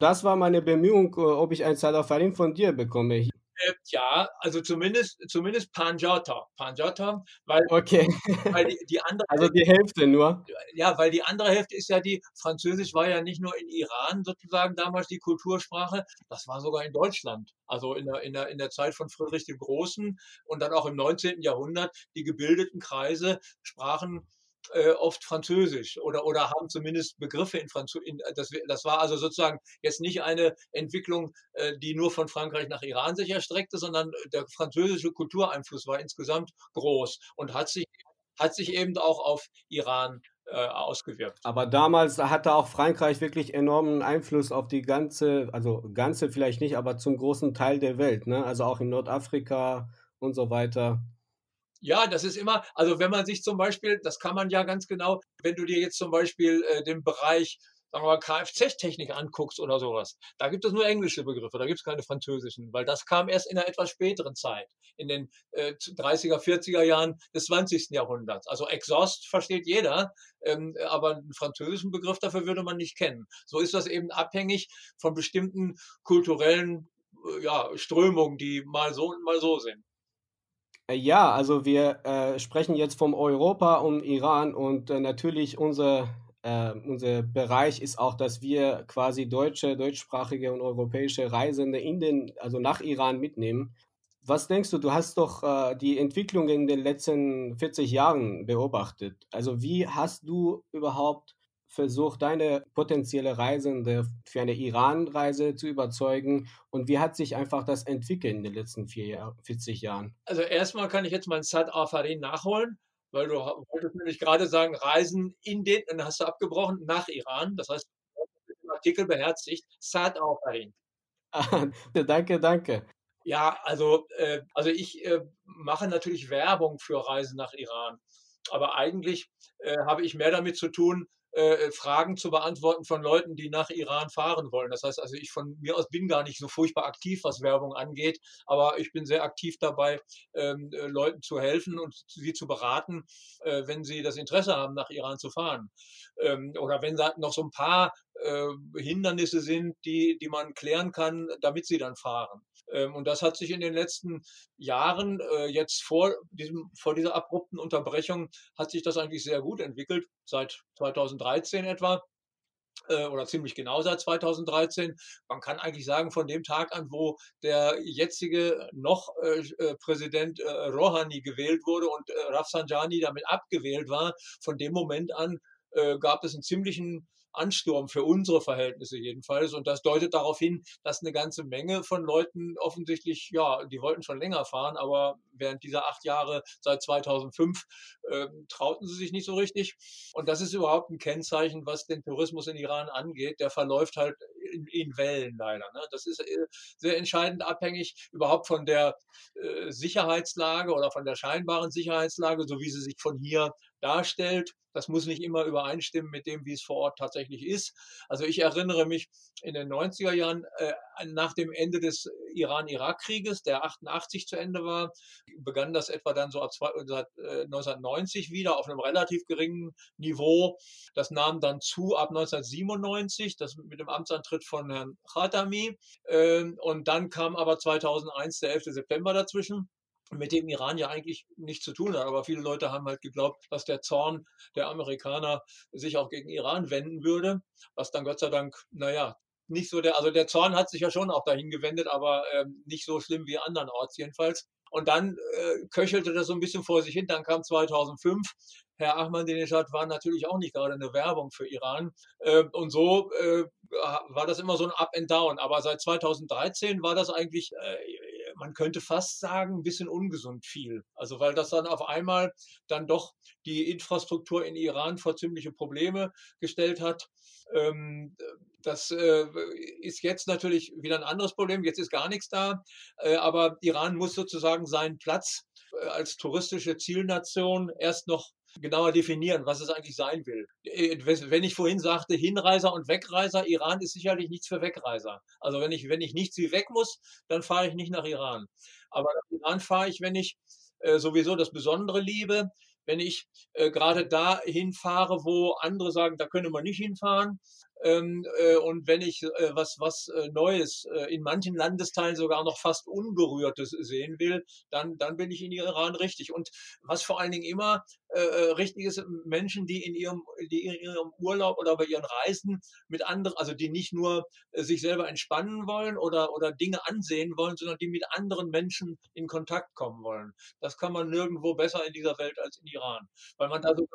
Speaker 1: Das war meine Bemühung, äh, ob ich ein Salafarim von dir bekomme.
Speaker 2: Äh, ja, also zumindest, zumindest Panjata. Panjata, weil,
Speaker 1: okay.
Speaker 2: weil die, die andere.
Speaker 1: Also die Hälfte nur.
Speaker 2: Ja, weil die andere Hälfte ist ja die, Französisch war ja nicht nur in Iran sozusagen damals die Kultursprache, das war sogar in Deutschland. Also in der, in der, in der Zeit von Friedrich dem Großen und dann auch im 19. Jahrhundert, die gebildeten Kreise sprachen äh, oft Französisch oder, oder haben zumindest Begriffe in Französisch. Das, das war also sozusagen jetzt nicht eine Entwicklung, äh, die nur von Frankreich nach Iran sich erstreckte, sondern der französische Kultureinfluss war insgesamt groß und hat sich, hat sich eben auch auf Iran äh, ausgewirkt.
Speaker 1: Aber damals hatte auch Frankreich wirklich enormen Einfluss auf die ganze, also ganze vielleicht nicht, aber zum großen Teil der Welt, ne? Also auch in Nordafrika und so weiter.
Speaker 2: Ja, das ist immer, also wenn man sich zum Beispiel, das kann man ja ganz genau, wenn du dir jetzt zum Beispiel äh, den Bereich, sagen wir mal, Kfz-Technik anguckst oder sowas, da gibt es nur englische Begriffe, da gibt es keine französischen, weil das kam erst in einer etwas späteren Zeit, in den äh, 30er, 40er Jahren des 20. Jahrhunderts. Also Exhaust versteht jeder, ähm, aber einen französischen Begriff dafür würde man nicht kennen. So ist das eben abhängig von bestimmten kulturellen äh, ja, Strömungen, die mal so und mal so sind.
Speaker 1: Äh, ja, also wir äh, sprechen jetzt vom Europa und Iran und äh, natürlich unser, äh, unser Bereich ist auch, dass wir quasi deutsche, deutschsprachige und europäische Reisende in den, also nach Iran mitnehmen. Was denkst du, du hast doch äh, die Entwicklung in den letzten 40 Jahren beobachtet. Also wie hast du überhaupt versucht, deine potenzielle Reisende für eine Iran-Reise zu überzeugen? Und wie hat sich einfach das entwickelt in den letzten vier Jahr, 40 Jahren?
Speaker 2: Also erstmal kann ich jetzt mein Sad Afarin nachholen, weil du wolltest nämlich gerade sagen, Reisen in den, dann hast du abgebrochen, nach Iran. Das heißt, den Artikel beherzigt, Sad Afarin.
Speaker 1: danke, danke.
Speaker 2: Ja, also, äh, also ich äh, mache natürlich Werbung für Reisen nach Iran. Aber eigentlich äh, habe ich mehr damit zu tun, äh, Fragen zu beantworten von Leuten, die nach Iran fahren wollen. Das heißt also, ich von mir aus bin gar nicht so furchtbar aktiv, was Werbung angeht, aber ich bin sehr aktiv dabei, ähm, äh, Leuten zu helfen und sie zu beraten, äh, wenn sie das Interesse haben, nach Iran zu fahren. Ähm, oder wenn da noch so ein paar äh, Hindernisse sind, die, die man klären kann, damit sie dann fahren. Ähm, und das hat sich in den letzten Jahren, äh, jetzt vor, diesem, vor dieser abrupten Unterbrechung, hat sich das eigentlich sehr gut entwickelt, seit 2013 etwa äh, oder ziemlich genau seit 2013. Man kann eigentlich sagen, von dem Tag an, wo der jetzige noch äh, äh Präsident äh, Rouhani gewählt wurde und äh, Rafsanjani damit abgewählt war, von dem Moment an äh, gab es einen ziemlichen Ansturm für unsere Verhältnisse jedenfalls. Und das deutet darauf hin, dass eine ganze Menge von Leuten offensichtlich, ja, die wollten schon länger fahren, aber während dieser acht Jahre seit 2005 äh, trauten sie sich nicht so richtig. Und das ist überhaupt ein Kennzeichen, was den Tourismus in Iran angeht. Der verläuft halt in, in Wellen leider. Ne? Das ist äh, sehr entscheidend abhängig überhaupt von der äh, Sicherheitslage oder von der scheinbaren Sicherheitslage, so wie sie sich von hier darstellt. Das muss nicht immer übereinstimmen mit dem, wie es vor Ort tatsächlich ist. Also ich erinnere mich in den 90er Jahren, äh, nach dem Ende des Iran-Irak-Krieges, der 88 zu Ende war, begann das etwa dann so ab 1990 äh, wieder auf einem relativ geringen Niveau. Das nahm dann zu ab 1997, das mit dem Amtsantritt von Herrn Khatami. Äh, und dann kam aber 2001 der 11. September dazwischen mit dem Iran ja eigentlich nichts zu tun hat. Aber viele Leute haben halt geglaubt, dass der Zorn der Amerikaner sich auch gegen Iran wenden würde, was dann Gott sei Dank, naja, nicht so der, also der Zorn hat sich ja schon auch dahin gewendet, aber ähm, nicht so schlimm wie andernorts jedenfalls. Und dann äh, köchelte das so ein bisschen vor sich hin. Dann kam 2005. Herr Ahmadinejad war natürlich auch nicht gerade eine Werbung für Iran. Äh, und so äh, war das immer so ein Up and Down. Aber seit 2013 war das eigentlich äh, man könnte fast sagen, ein bisschen ungesund viel. Also weil das dann auf einmal dann doch die Infrastruktur in Iran vor ziemliche Probleme gestellt hat. Ähm, das äh, ist jetzt natürlich wieder ein anderes Problem. Jetzt ist gar nichts da. Äh, aber Iran muss sozusagen seinen Platz äh, als touristische Zielnation erst noch genauer definieren, was es eigentlich sein will. Äh, wenn ich vorhin sagte, Hinreiser und Wegreiser, Iran ist sicherlich nichts für Wegreiser. Also wenn ich, wenn ich nichts wie weg muss, dann fahre ich nicht nach Iran. Aber nach Iran fahre ich, wenn ich äh, sowieso das Besondere liebe, wenn ich äh, gerade da hinfahre, wo andere sagen, da könnte man nicht hinfahren, ähm, äh, und wenn ich äh, was, was äh, Neues, äh, in manchen Landesteilen sogar noch fast Unberührtes sehen will, dann, dann bin ich in Iran richtig. Und was vor allen Dingen immer äh, äh, richtig ist, Menschen, die in ihrem, die in ihrem Urlaub oder bei ihren Reisen mit anderen, also die nicht nur sich selber entspannen wollen oder, oder Dinge ansehen wollen, sondern die mit anderen Menschen in Kontakt kommen wollen. Das kann man nirgendwo besser in dieser Welt als in Iran, weil man da so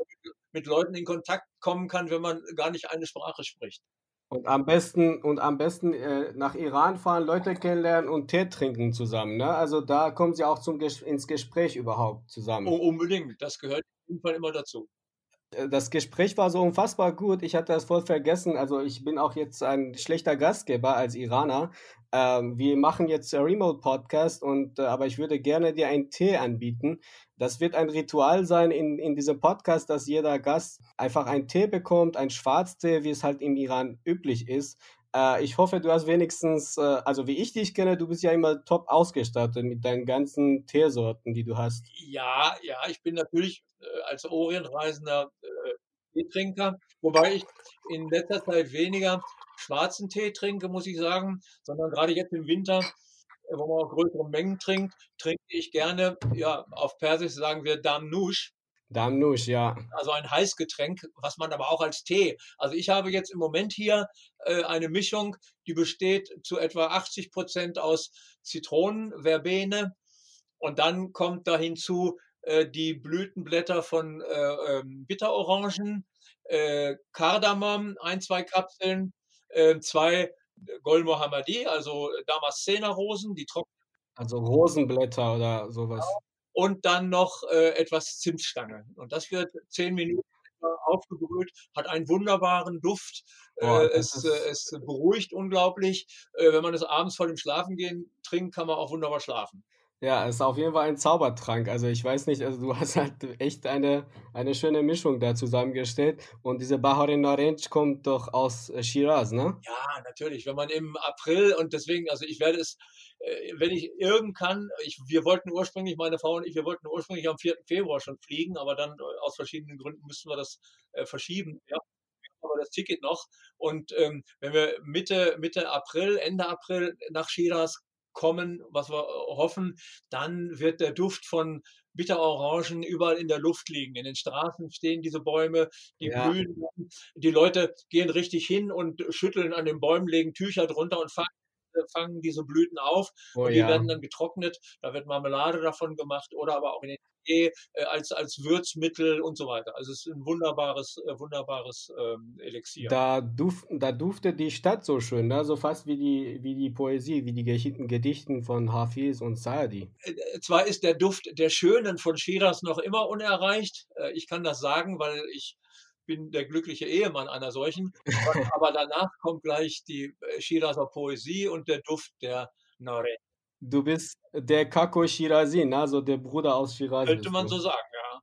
Speaker 2: mit Leuten in Kontakt kommen kann, wenn man gar nicht eine Sprache spricht.
Speaker 1: Und am besten, und am besten äh, nach Iran fahren, Leute kennenlernen und Tee trinken zusammen. Ne? Also da kommen sie auch zum Ges ins Gespräch überhaupt zusammen.
Speaker 2: Oh, unbedingt, das gehört auf jeden Fall immer dazu.
Speaker 1: Äh, das Gespräch war so unfassbar gut. Ich hatte das voll vergessen. Also ich bin auch jetzt ein schlechter Gastgeber als Iraner. Ähm, wir machen jetzt Remote Podcast und äh, aber ich würde gerne dir einen Tee anbieten. Das wird ein Ritual sein in, in diesem Podcast, dass jeder Gast einfach einen Tee bekommt, einen Schwarztee, wie es halt im Iran üblich ist. Äh, ich hoffe, du hast wenigstens, äh, also wie ich dich kenne, du bist ja immer top ausgestattet mit deinen ganzen Teesorten, die du hast.
Speaker 2: Ja, ja, ich bin natürlich äh, als Orientreisender äh, Teetrinker, wobei ich in letzter Zeit weniger schwarzen Tee trinke, muss ich sagen, sondern gerade jetzt im Winter wo man auch größere Mengen trinkt, trinke ich gerne, ja, auf Persisch sagen wir Damnush.
Speaker 1: Damnush, ja.
Speaker 2: Also ein Heißgetränk, was man aber auch als Tee. Also ich habe jetzt im Moment hier äh, eine Mischung, die besteht zu etwa 80 Prozent aus Zitronen, Verbene und dann kommt da hinzu äh, die Blütenblätter von äh, ähm, Bitterorangen, äh, Kardamom, ein, zwei Kapseln, äh, zwei Gol Mohammadi, also Damaszener-Rosen, die trocken.
Speaker 1: Also Rosenblätter oder sowas. Genau.
Speaker 2: Und dann noch äh, etwas Zimtstange. Und das wird zehn Minuten aufgebrüht, hat einen wunderbaren Duft. Boah, äh, es, äh, es, beruhigt unglaublich. Äh, wenn man es abends vor dem Schlafengehen trinkt, kann man auch wunderbar schlafen.
Speaker 1: Ja, es ist auf jeden Fall ein Zaubertrank. Also ich weiß nicht, also du hast halt echt eine, eine schöne Mischung da zusammengestellt. Und diese Baharin Orange kommt doch aus äh, Shiraz, ne?
Speaker 2: Ja, natürlich. Wenn man im April und deswegen, also ich werde es, äh, wenn ich irgend kann, ich, wir wollten ursprünglich, meine Frau und ich, wir wollten ursprünglich am 4. Februar schon fliegen, aber dann äh, aus verschiedenen Gründen müssen wir das äh, verschieben. Ja aber das Ticket noch. Und ähm, wenn wir Mitte, Mitte April, Ende April nach Shiraz kommen, was wir äh, hoffen, dann wird der Duft von Bitterorangen überall in der Luft liegen. In den Straßen stehen diese Bäume, die ja. blühen. Die Leute gehen richtig hin und schütteln an den Bäumen, legen Tücher drunter und fangen äh, fangen diese Blüten auf oh, und die ja. werden dann getrocknet. Da wird Marmelade davon gemacht oder aber auch in den Tee äh, als, als Würzmittel und so weiter. Also es ist ein wunderbares, äh, wunderbares ähm, Elixier.
Speaker 1: Da, duf, da duftet die Stadt so schön, ne? so fast wie die, wie die Poesie, wie die Gedichten von Hafiz und Saadi.
Speaker 2: Äh, zwar ist der Duft der Schönen von Shiraz noch immer unerreicht. Ich kann das sagen, weil ich bin der glückliche Ehemann einer solchen. Aber danach kommt gleich die Shirazer Poesie und der Duft der Nore.
Speaker 1: Du bist der Kako Shirazi, also der Bruder aus Shiraz.
Speaker 2: Könnte man so sagen, ja.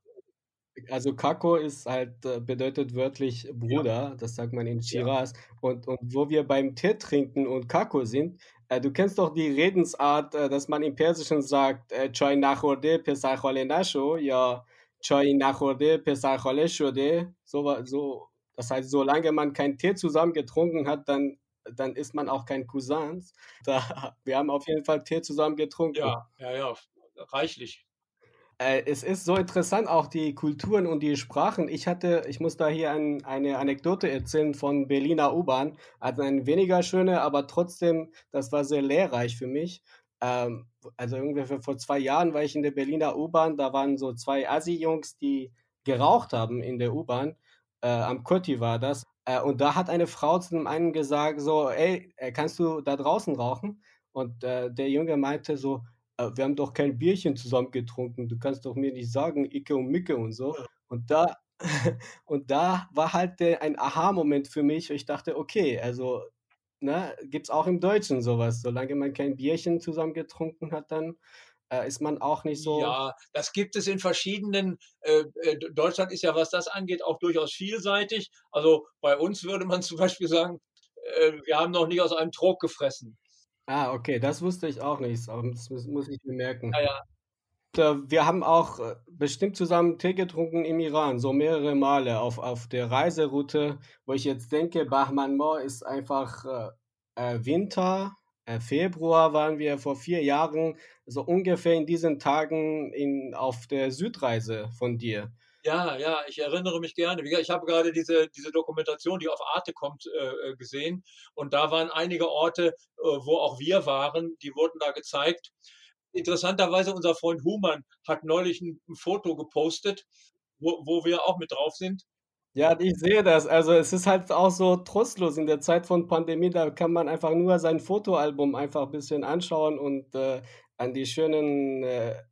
Speaker 1: Also Kako ist halt, äh, bedeutet wörtlich Bruder, ja. das sagt man in Shiraz. Ja. Und, und wo wir beim Tee trinken und Kako sind, äh, du kennst doch die Redensart, äh, dass man im Persischen sagt, äh, Chai nachorde pesachole nasho, ja, Chai nachorde pesachole shode, so, so, das heißt, solange man keinen Tee zusammen getrunken hat, dann dann ist man auch kein Cousins. Da, wir haben auf jeden Fall Tee zusammen getrunken.
Speaker 2: Ja, ja, ja, reichlich.
Speaker 1: Äh, es ist so interessant, auch die Kulturen und die Sprachen. Ich hatte, ich muss da hier ein, eine Anekdote erzählen von Berliner U-Bahn. Also eine weniger schöne, aber trotzdem, das war sehr lehrreich für mich. Ähm, also ungefähr vor zwei Jahren war ich in der Berliner U-Bahn. Da waren so zwei Assi-Jungs, die geraucht haben in der U-Bahn. Äh, am Kotti war das. Äh, und da hat eine Frau zu dem einen gesagt, so, ey, äh, kannst du da draußen rauchen? Und äh, der Junge meinte so, äh, wir haben doch kein Bierchen zusammen getrunken, du kannst doch mir nicht sagen, Icke und Micke und so. Und da, und da war halt der, ein Aha-Moment für mich. Ich dachte, okay, also ne, gibt es auch im Deutschen sowas. Solange man kein Bierchen zusammen getrunken hat, dann äh, ist man auch nicht so.
Speaker 2: Ja, das gibt es in verschiedenen. Äh, äh, Deutschland ist ja, was das angeht, auch durchaus vielseitig. Also bei uns würde man zum Beispiel sagen, äh, wir haben noch nicht aus einem Trog gefressen.
Speaker 1: Ah, okay, das wusste ich auch nicht. Das muss ich mir merken.
Speaker 2: Ja, ja.
Speaker 1: Wir haben auch äh, bestimmt zusammen Tee getrunken im Iran, so mehrere Male auf, auf der Reiseroute, wo ich jetzt denke, Bahman Mo ist einfach äh, Winter, Februar waren wir vor vier Jahren, so ungefähr in diesen Tagen in, auf der Südreise von dir.
Speaker 2: Ja, ja, ich erinnere mich gerne. Ich habe gerade diese, diese Dokumentation, die auf Arte kommt, äh, äh, gesehen. Und da waren einige Orte, äh, wo auch wir waren, die wurden da gezeigt. Interessanterweise, unser Freund Humann hat neulich ein, ein Foto gepostet, wo, wo wir auch mit drauf sind.
Speaker 1: Ja, ich sehe das. Also es ist halt auch so trostlos in der Zeit von Pandemie, da kann man einfach nur sein Fotoalbum einfach ein bisschen anschauen und äh, an die schönen äh,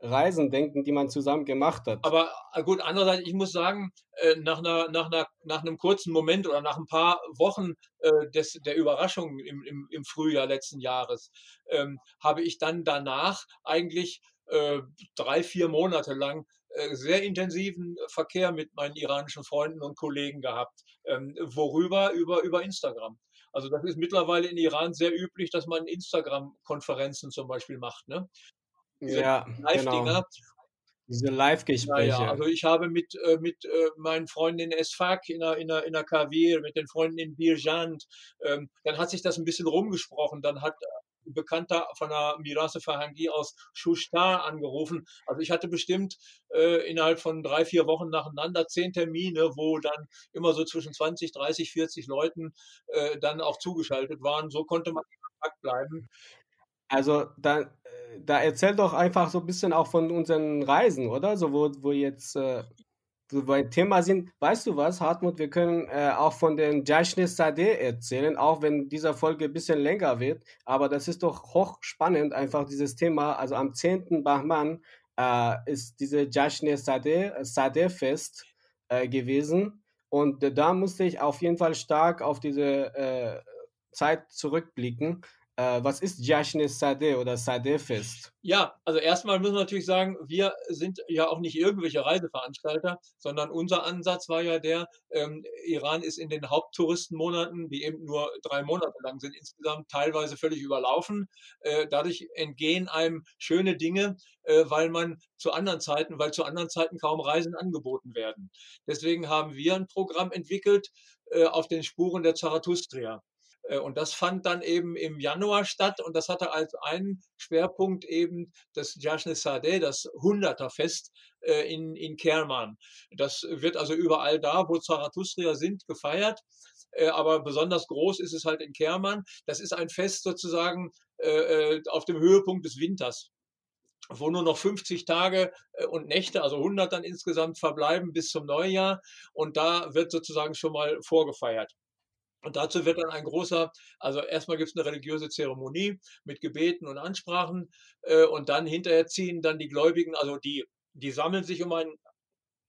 Speaker 1: Reisen denken, die man zusammen gemacht hat.
Speaker 2: Aber äh, gut, andererseits, ich muss sagen, äh, nach, einer, nach, einer, nach einem kurzen Moment oder nach ein paar Wochen äh, des, der Überraschung im, im, im Frühjahr letzten Jahres, ähm, habe ich dann danach eigentlich äh, drei, vier Monate lang sehr intensiven Verkehr mit meinen iranischen Freunden und Kollegen gehabt. Ähm, worüber? Über, über Instagram. Also das ist mittlerweile in Iran sehr üblich, dass man Instagram-Konferenzen zum Beispiel macht. Ne?
Speaker 1: Diese ja, Live-Dinger. Genau. Diese Live-Gespräche. Ja,
Speaker 2: ja, also ich habe mit, äh, mit äh, meinen Freunden in Esfak, in der, in der, in der Kavir, mit den Freunden in Birjand, ähm, dann hat sich das ein bisschen rumgesprochen. Dann hat Bekannter von der Mirase Fahangi aus Shushtar angerufen. Also ich hatte bestimmt äh, innerhalb von drei, vier Wochen nacheinander zehn Termine, wo dann immer so zwischen 20, 30, 40 Leuten äh, dann auch zugeschaltet waren. So konnte man in Kontakt bleiben.
Speaker 1: Also da, äh, da erzählt doch einfach so ein bisschen auch von unseren Reisen, oder? So wo, wo jetzt äh, so beim Thema sind. Weißt du was, Hartmut? Wir können äh, auch von den Jashne Sadeh erzählen, auch wenn diese Folge ein bisschen länger wird. Aber das ist doch hochspannend, einfach dieses Thema. Also am 10. Bahman äh, ist diese Jashne Sadeh, Sadeh Fest äh, gewesen. Und da musste ich auf jeden Fall stark auf diese äh, Zeit zurückblicken. Äh, was ist Jashne Sadeh oder Sadeh Fest?
Speaker 2: Ja, also erstmal müssen wir natürlich sagen, wir sind ja auch nicht irgendwelche Reiseveranstalter, sondern unser Ansatz war ja der, ähm, Iran ist in den Haupttouristenmonaten, die eben nur drei Monate lang sind, insgesamt teilweise völlig überlaufen. Äh, dadurch entgehen einem schöne Dinge, äh, weil man zu anderen Zeiten, weil zu anderen Zeiten kaum Reisen angeboten werden. Deswegen haben wir ein Programm entwickelt äh, auf den Spuren der Zarathustra. Äh, und das fand dann eben im Januar statt und das hatte als einen Schwerpunkt eben das Jashne Sadeh, das Hunderterfest äh, in, in Kerman. Das wird also überall da, wo Zarathustra sind, gefeiert. Äh, aber besonders groß ist es halt in Kerman. Das ist ein Fest sozusagen auf dem Höhepunkt des Winters wo nur noch 50 Tage und Nächte, also 100 dann insgesamt verbleiben bis zum Neujahr. Und da wird sozusagen schon mal vorgefeiert. Und dazu wird dann ein großer, also erstmal gibt es eine religiöse Zeremonie mit Gebeten und Ansprachen äh, und dann hinterher ziehen dann die Gläubigen, also die, die sammeln sich um einen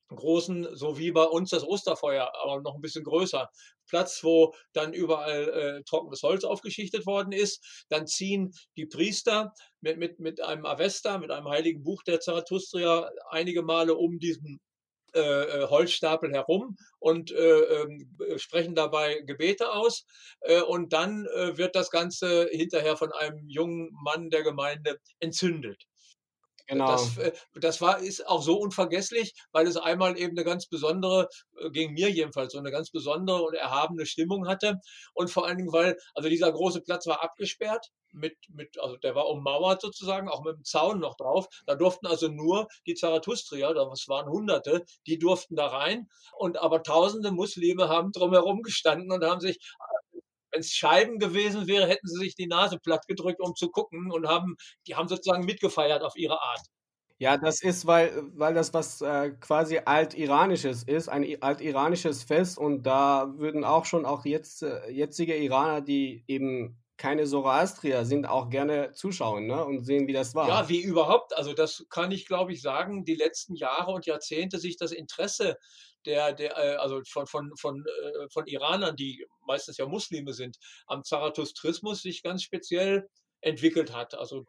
Speaker 2: großen, so wie bei uns das Osterfeuer, aber noch ein bisschen größer, Platz, wo dann überall äh, trockenes Holz aufgeschichtet worden ist. Dann ziehen die Priester mit, mit, mit einem Avesta, mit einem heiligen Buch der Zarathustra einige Male um diesen äh, äh, Holzstapel herum und äh, ähm, sprechen dabei Gebete aus. Äh, und dann äh, wird das Ganze hinterher von einem jungen Mann der Gemeinde entzündet. Genau. Das, äh, das war, ist auch so unvergesslich, weil es einmal eben eine ganz besondere, äh, gegen mir jedenfalls, so eine ganz besondere und erhabene Stimmung hatte. Und vor allen Dingen, weil, also dieser große Platz war abgesperrt mit, mit, also der war ummauert sozusagen, auch mit dem Zaun noch drauf. Da durften also nur die Zarathustrier, das waren Hunderte, die durften da rein. Und aber tausende Muslime haben drumherum gestanden und haben sich es Scheiben gewesen wäre, hätten sie sich die Nase platt gedrückt, um zu gucken und haben, die haben sozusagen mitgefeiert auf ihre Art.
Speaker 1: Ja, das ist, weil, weil das was äh, quasi altiranisches ist, ein altiranisches Fest und da würden auch schon auch jetzt, äh, jetzige Iraner, die eben keine Zoroastrier sind, auch gerne zuschauen ne? und sehen, wie das war.
Speaker 2: Ja, wie überhaupt. Also das kann ich, glaube ich, sagen, die letzten Jahre und Jahrzehnte sich das Interesse der, der äh, also von, von, von, äh, von Iranern, die meistens ja Muslime sind, am Zarathustrismus sich ganz speziell entwickelt hat. Also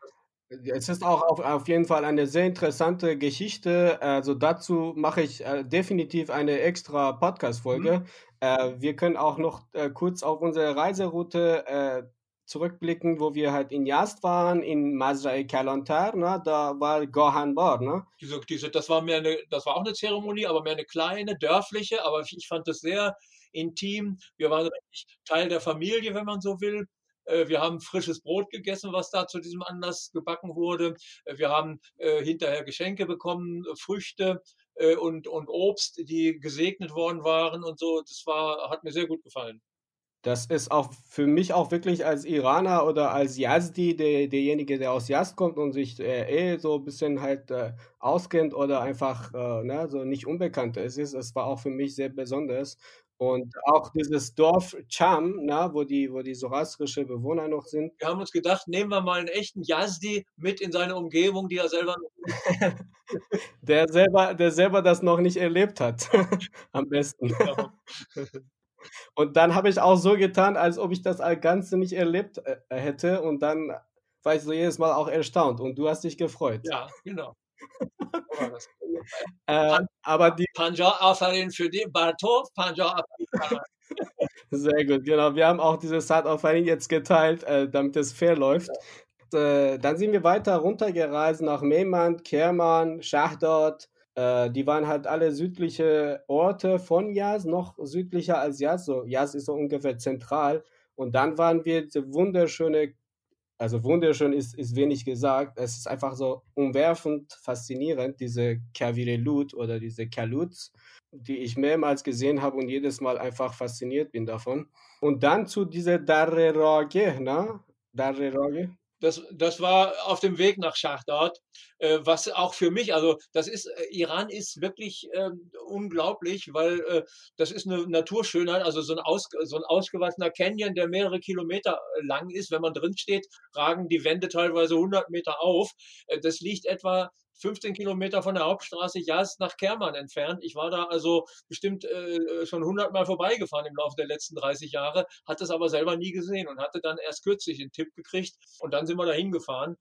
Speaker 1: es ist auch auf, auf jeden Fall eine sehr interessante Geschichte. Also dazu mache ich äh, definitiv eine extra Podcast-Folge. Mhm. Äh, wir können auch noch äh, kurz auf unsere Reiseroute zurückblicken, wo wir halt in Yazd waren, in Mazra-e Kalantar, ne, da war Gohanbar, ne?
Speaker 2: Diese, diese, das war mehr eine, das war auch eine Zeremonie, aber mehr eine kleine, dörfliche, aber ich fand das sehr intim. Wir waren Teil der Familie, wenn man so will. Äh, wir haben frisches Brot gegessen, was da zu diesem Anlass gebacken wurde. Äh, wir haben äh, hinterher Geschenke bekommen, Früchte und, und Obst, die gesegnet worden waren und so. Das war, hat mir sehr gut gefallen.
Speaker 1: Das ist auch für mich auch wirklich als Iraner oder als Yazdi, der, derjenige, der aus Yazd kommt und sich äh, eh so ein bisschen halt äh, auskennt oder einfach äh, ne, so nicht unbekannt ist, es war auch für mich sehr besonders. Und auch dieses Dorf Cham, na, wo die, wo die zoroastrische Bewohner noch sind.
Speaker 2: Wir haben uns gedacht, nehmen wir mal einen echten Yazdi mit in seine Umgebung, die er selber
Speaker 1: der selber, der selber das noch nicht erlebt hat. Am besten. Genau. Und dann habe ich auch so getan, als ob ich das Ganze nicht erlebt äh, hätte. Und dann war ich so jedes Mal auch erstaunt. Und du hast dich gefreut.
Speaker 2: Ja, genau.
Speaker 1: äh, aber die
Speaker 2: Panja Afarin für die Bartov, Panja
Speaker 1: Sehr gut, genau. Wir haben auch diese Side Afarin jetzt geteilt, äh, damit es fair läuft. Ja. Äh, dann sind wir weiter runtergereist nach Mehman, Kerman, Shahdod, äh, die waren halt alle südliche Orte von Yaz, noch südlicher als Yaz. So, Yaz ist so ungefähr zentral. Und dann waren wir diese wunderschöne also wunderschön ist, ist wenig gesagt. Es ist einfach so umwerfend faszinierend, diese Kavirelut oder diese Kaluts, die ich mehrmals gesehen habe und jedes Mal einfach fasziniert bin davon. Und dann zu dieser Darreroge, ne? Darreroge.
Speaker 2: Das, das war auf dem Weg nach Schachdort, äh, was auch für mich, also das ist, äh, Iran ist wirklich äh, unglaublich, weil äh, das ist eine Naturschönheit, also so ein, aus, so ein ausgewachsener Canyon, der mehrere Kilometer äh, lang ist. Wenn man drin steht, ragen die Wände teilweise 100 Meter auf. Äh, das liegt etwa 15 Kilometer von der Hauptstraße Jazd nach Kerman entfernt. Ich war da also bestimmt äh, schon 100 Mal vorbeigefahren im Laufe der letzten 30 Jahre, hatte es aber selber nie gesehen und hatte dann erst kürzlich den Tipp gekriegt und dann sind wir da hingefahren.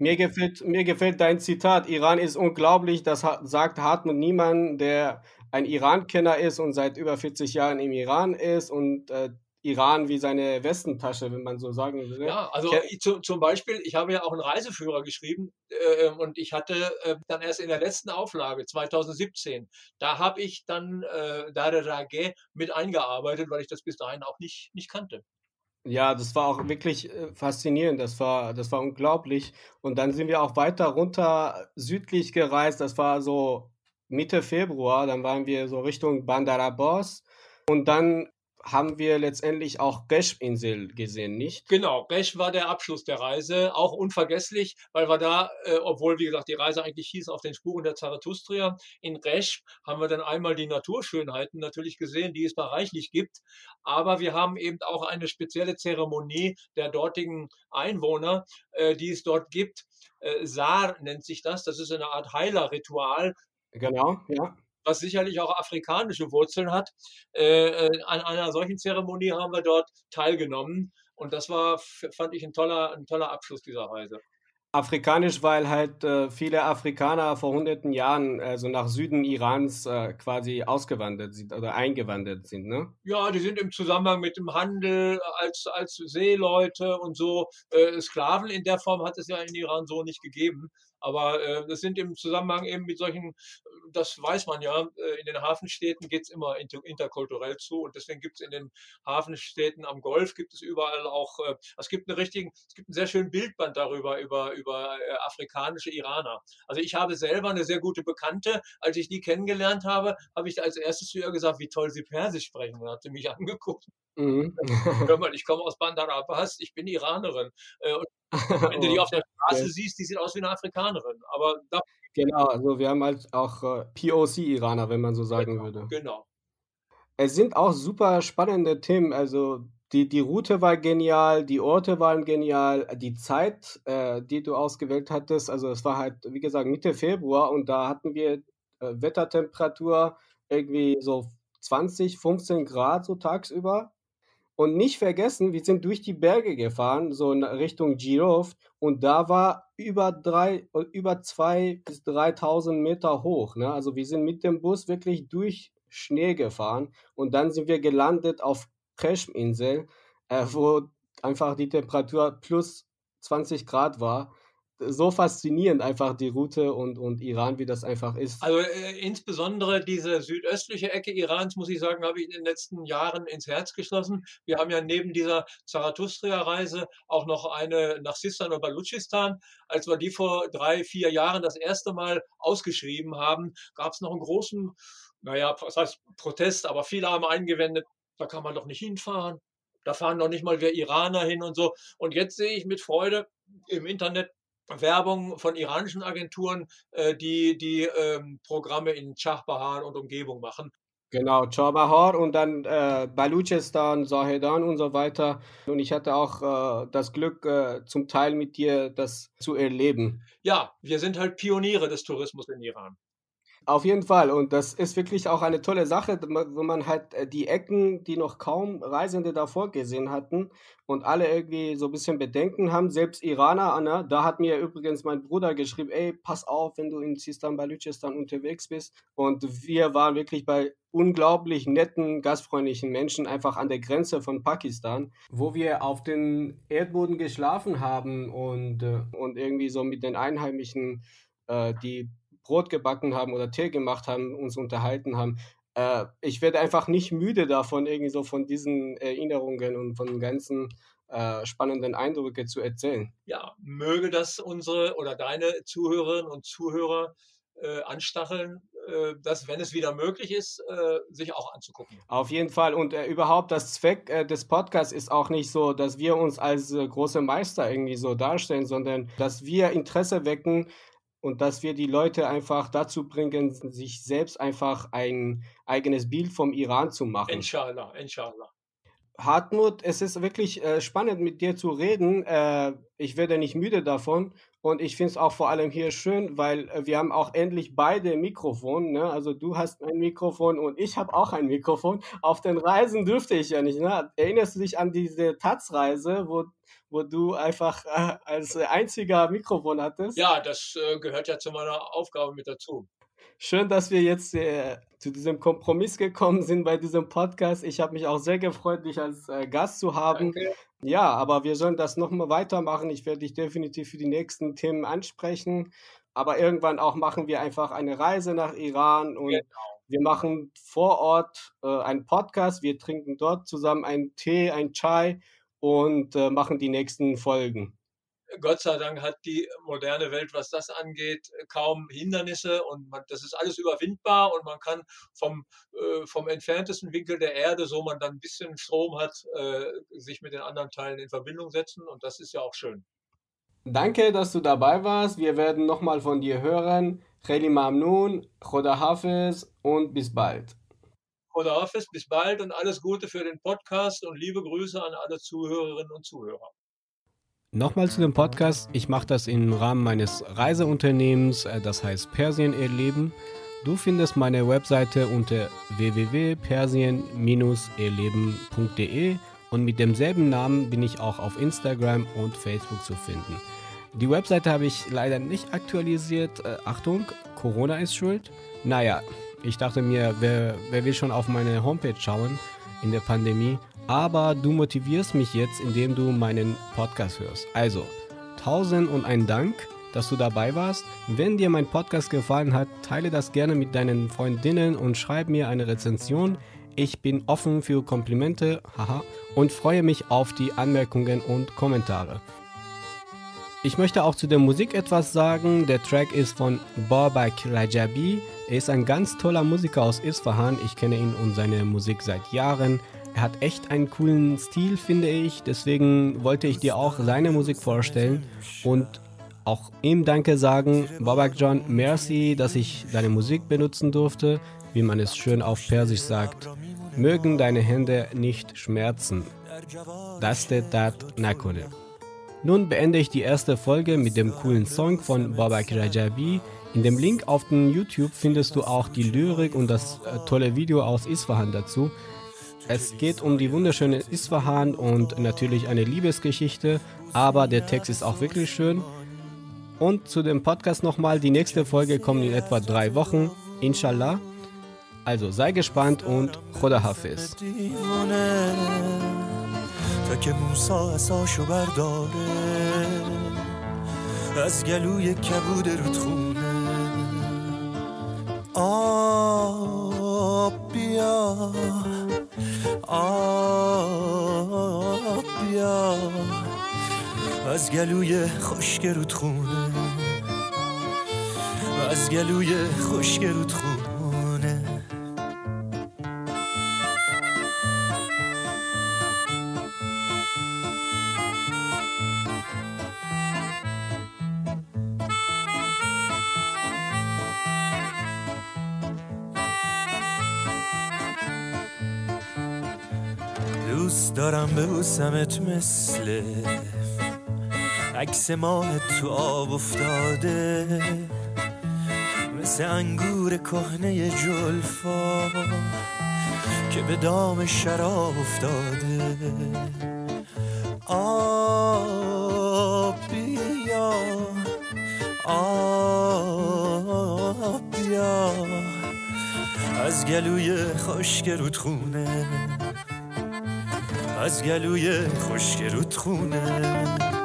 Speaker 1: Mir gefällt, mir gefällt dein Zitat. Iran ist unglaublich. Das sagt Hartmut Niemann, der ein Iran-Kenner ist und seit über 40 Jahren im Iran ist und äh, Iran wie seine Westentasche, wenn man so sagen will.
Speaker 2: Ja, also ich, zu, zum Beispiel, ich habe ja auch einen Reiseführer geschrieben äh, und ich hatte äh, dann erst in der letzten Auflage 2017, da habe ich dann äh, Darerage mit eingearbeitet, weil ich das bis dahin auch nicht, nicht kannte.
Speaker 1: Ja, das war auch wirklich äh, faszinierend. Das war, das war unglaublich. Und dann sind wir auch weiter runter südlich gereist. Das war so Mitte Februar. Dann waren wir so Richtung Bandar Abbas. Und dann haben wir letztendlich auch Gesh-Insel gesehen, nicht?
Speaker 2: Genau, Gesh war der Abschluss der Reise, auch unvergesslich, weil wir da, äh, obwohl wie gesagt die Reise eigentlich hieß auf den Spuren der Zarathustra, in Gesh haben wir dann einmal die Naturschönheiten natürlich gesehen, die es da reichlich gibt, aber wir haben eben auch eine spezielle Zeremonie der dortigen Einwohner, äh, die es dort gibt. Äh, Sar nennt sich das, das ist eine Art Heilerritual.
Speaker 1: Genau, ja
Speaker 2: was sicherlich auch afrikanische Wurzeln hat. Äh, äh, an einer solchen Zeremonie haben wir dort teilgenommen und das war, fand ich, ein toller, ein toller Abschluss dieser Reise.
Speaker 1: Afrikanisch, weil halt äh, viele Afrikaner vor hunderten Jahren also nach Süden Irans äh, quasi ausgewandert sind oder eingewandert sind, ne?
Speaker 2: Ja, die sind im Zusammenhang mit dem Handel als, als Seeleute und so. Äh, Sklaven in der Form hat es ja in Iran so nicht gegeben. Aber äh, das sind im Zusammenhang eben mit solchen, das weiß man ja, äh, in den Hafenstädten geht es immer inter, interkulturell zu und deswegen gibt es in den Hafenstädten am Golf gibt es überall auch, äh, es gibt einen richtigen, es gibt einen sehr schönen Bildband darüber, über, über äh, afrikanische Iraner. Also ich habe selber eine sehr gute Bekannte, als ich die kennengelernt habe, habe ich als erstes zu ihr gesagt, wie toll sie Persisch sprechen und hat sie mich angeguckt. Mhm. Hör mal, ich komme aus Bandar Abbas, ich bin Iranerin. Äh, und wenn du die auf der Straße okay. siehst, die sieht aus wie eine Afrikanerin. Aber
Speaker 1: genau, also wir haben halt auch äh, POC-Iraner, wenn man so sagen
Speaker 2: genau,
Speaker 1: würde.
Speaker 2: Genau.
Speaker 1: Es sind auch super spannende Themen. Also die, die Route war genial, die Orte waren genial, die Zeit, äh, die du ausgewählt hattest, also es war halt, wie gesagt, Mitte Februar und da hatten wir äh, Wettertemperatur irgendwie so 20, 15 Grad so tagsüber. Und nicht vergessen, wir sind durch die Berge gefahren, so in Richtung Girov, und da war über drei, über zwei bis 3000 Meter hoch. Ne? Also wir sind mit dem Bus wirklich durch Schnee gefahren und dann sind wir gelandet auf Kreschm-Insel, äh, wo einfach die Temperatur plus 20 Grad war so faszinierend einfach die Route und, und Iran, wie das einfach ist.
Speaker 2: Also äh, insbesondere diese südöstliche Ecke Irans, muss ich sagen, habe ich in den letzten Jahren ins Herz geschlossen. Wir haben ja neben dieser Zarathustra-Reise auch noch eine nach Sistan und Baluchistan. Als wir die vor drei, vier Jahren das erste Mal ausgeschrieben haben, gab es noch einen großen, naja, was heißt Protest, aber viele haben eingewendet, da kann man doch nicht hinfahren. Da fahren noch nicht mal wir Iraner hin und so. Und jetzt sehe ich mit Freude im Internet, Werbung von iranischen Agenturen, äh, die die ähm, Programme in Chahbahar und Umgebung machen.
Speaker 1: Genau, Chahbahar und dann äh, Baluchistan, Zahedan und so weiter. Und ich hatte auch äh, das Glück, äh, zum Teil mit dir das zu erleben.
Speaker 2: Ja, wir sind halt Pioniere des Tourismus in Iran.
Speaker 1: Auf jeden Fall. Und das ist wirklich auch eine tolle Sache, wo man halt äh, die Ecken, die noch kaum Reisende davor gesehen hatten und alle irgendwie so ein bisschen Bedenken haben, selbst Iraner, Anna, da hat mir übrigens mein Bruder geschrieben, ey, pass auf, wenn du in Sistan, Baluchistan unterwegs bist. Und wir waren wirklich bei unglaublich netten, gastfreundlichen Menschen einfach an der Grenze von Pakistan, wo wir auf dem Erdboden geschlafen haben und, äh, und irgendwie so mit den Einheimischen, äh, die Brot gebacken haben oder Tee gemacht haben, uns unterhalten haben. äh, ich werde einfach nicht müde davon, irgendwie so von diesen Erinnerungen und von den ganzen äh, spannenden Eindrücke zu erzählen.
Speaker 2: Ja, möge das unsere oder deine Zuhörerinnen und Zuhörer äh, anstacheln, äh, das, wenn es wieder möglich ist, äh, sich auch anzugucken.
Speaker 1: Auf jeden Fall. Und äh, überhaupt das Zweck äh, des Podcasts ist auch nicht so, dass wir uns als große Meister irgendwie so darstellen, sondern dass wir Interesse wecken und dass wir die Leute einfach dazu bringen, sich selbst einfach ein eigenes Bild vom Iran zu machen.
Speaker 2: Inshallah, inshallah.
Speaker 1: Hartmut, es ist wirklich äh, spannend mit dir zu reden. Äh, ich werde nicht müde davon. Und ich finde es auch vor allem hier schön, weil äh, wir haben auch endlich beide Mikrofone. Ne? Also du hast ein Mikrofon und ich habe auch ein Mikrofon. Auf den Reisen dürfte ich ja nicht. Ne? Erinnerst du dich an diese Taz-Reise, wo, wo du einfach äh, als einziger Mikrofon hattest?
Speaker 2: Ja, das äh, gehört ja zu meiner Aufgabe mit dazu.
Speaker 1: Schön, dass wir jetzt äh, zu diesem Kompromiss gekommen sind bei diesem Podcast. Ich habe mich auch sehr gefreut, dich als äh, Gast zu haben. Danke. Ja, aber wir sollen das nochmal weitermachen. Ich werde dich definitiv für die nächsten Themen ansprechen. Aber irgendwann auch machen wir einfach eine Reise nach Iran und genau. wir machen vor Ort äh, einen Podcast. Wir trinken dort zusammen einen Tee, einen Chai und äh, machen die nächsten Folgen.
Speaker 2: Gott sei Dank hat die moderne Welt, was das angeht, kaum Hindernisse und man, das ist alles überwindbar und man kann vom, äh, vom entferntesten Winkel der Erde, so man dann ein bisschen Strom hat, äh, sich mit den anderen Teilen in Verbindung setzen und das ist ja auch schön.
Speaker 1: Danke, dass du dabei warst. Wir werden nochmal von dir hören. Kheli Mamnoon, Khoda Hafiz und bis bald.
Speaker 2: Khoda Hafiz, bis bald und alles Gute für den Podcast und liebe Grüße an alle Zuhörerinnen und Zuhörer.
Speaker 1: Nochmal zu dem Podcast. Ich mache das im Rahmen meines Reiseunternehmens, äh, das heißt Persien Erleben. Du findest meine Webseite unter www.persien-erleben.de und mit demselben Namen bin ich auch auf Instagram und Facebook zu finden. Die Webseite habe ich leider nicht aktualisiert. Äh, Achtung, Corona ist schuld. Naja, ich dachte mir, wer, wer will schon auf meine Homepage schauen in der Pandemie? Aber du motivierst mich jetzt, indem du meinen Podcast hörst. Also, tausend und ein Dank, dass du dabei warst. Wenn dir mein Podcast gefallen hat, teile das gerne mit deinen Freundinnen und schreib mir eine Rezension. Ich bin offen für Komplimente haha, und freue mich auf die Anmerkungen und Kommentare. Ich möchte auch zu der Musik etwas sagen. Der Track ist von Babak Rajabi. Er ist ein ganz toller Musiker aus Isfahan. Ich kenne ihn und seine Musik seit Jahren. Er hat echt einen coolen Stil, finde ich. Deswegen wollte ich dir auch seine Musik vorstellen und auch ihm Danke sagen. Babak John, merci, dass ich deine Musik benutzen durfte, wie man es schön auf Persisch sagt. Mögen deine Hände nicht schmerzen. Daste dat nakone. Nun beende ich die erste Folge mit dem coolen Song von Babak Rajabi. In dem Link auf dem YouTube findest du auch die Lyrik und das äh, tolle Video aus Isfahan dazu. Es geht um die wunderschöne Isfahan und natürlich eine Liebesgeschichte, aber der Text ist auch wirklich schön. Und zu dem Podcast nochmal, die nächste Folge kommt in etwa drei Wochen, inshallah. Also sei gespannt und Khoda Hafiz. از گلوی کبود رودخونه آب بیا آب بیا از گلوی خشک رودخونه. از گلوی خشک رودخونه. دارم ببوسمت مثل عکس ماه تو آب افتاده. مثل انگور کهنه جلفا که به دام شراب افتاده. آب بیا آب بیا. از گلوی خشک رودخونه از گلوی خشک رودخونه.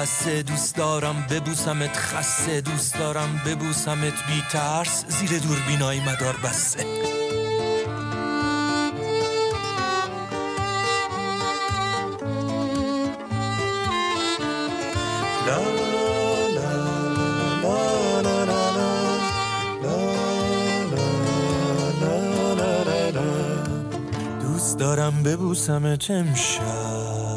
Speaker 3: بومبسته دوست دارم ببوسمت خسته دوست دارم ببوسمت بی ترس زیر دوربینای مدار بسته دوست دارم ببوسمت امشب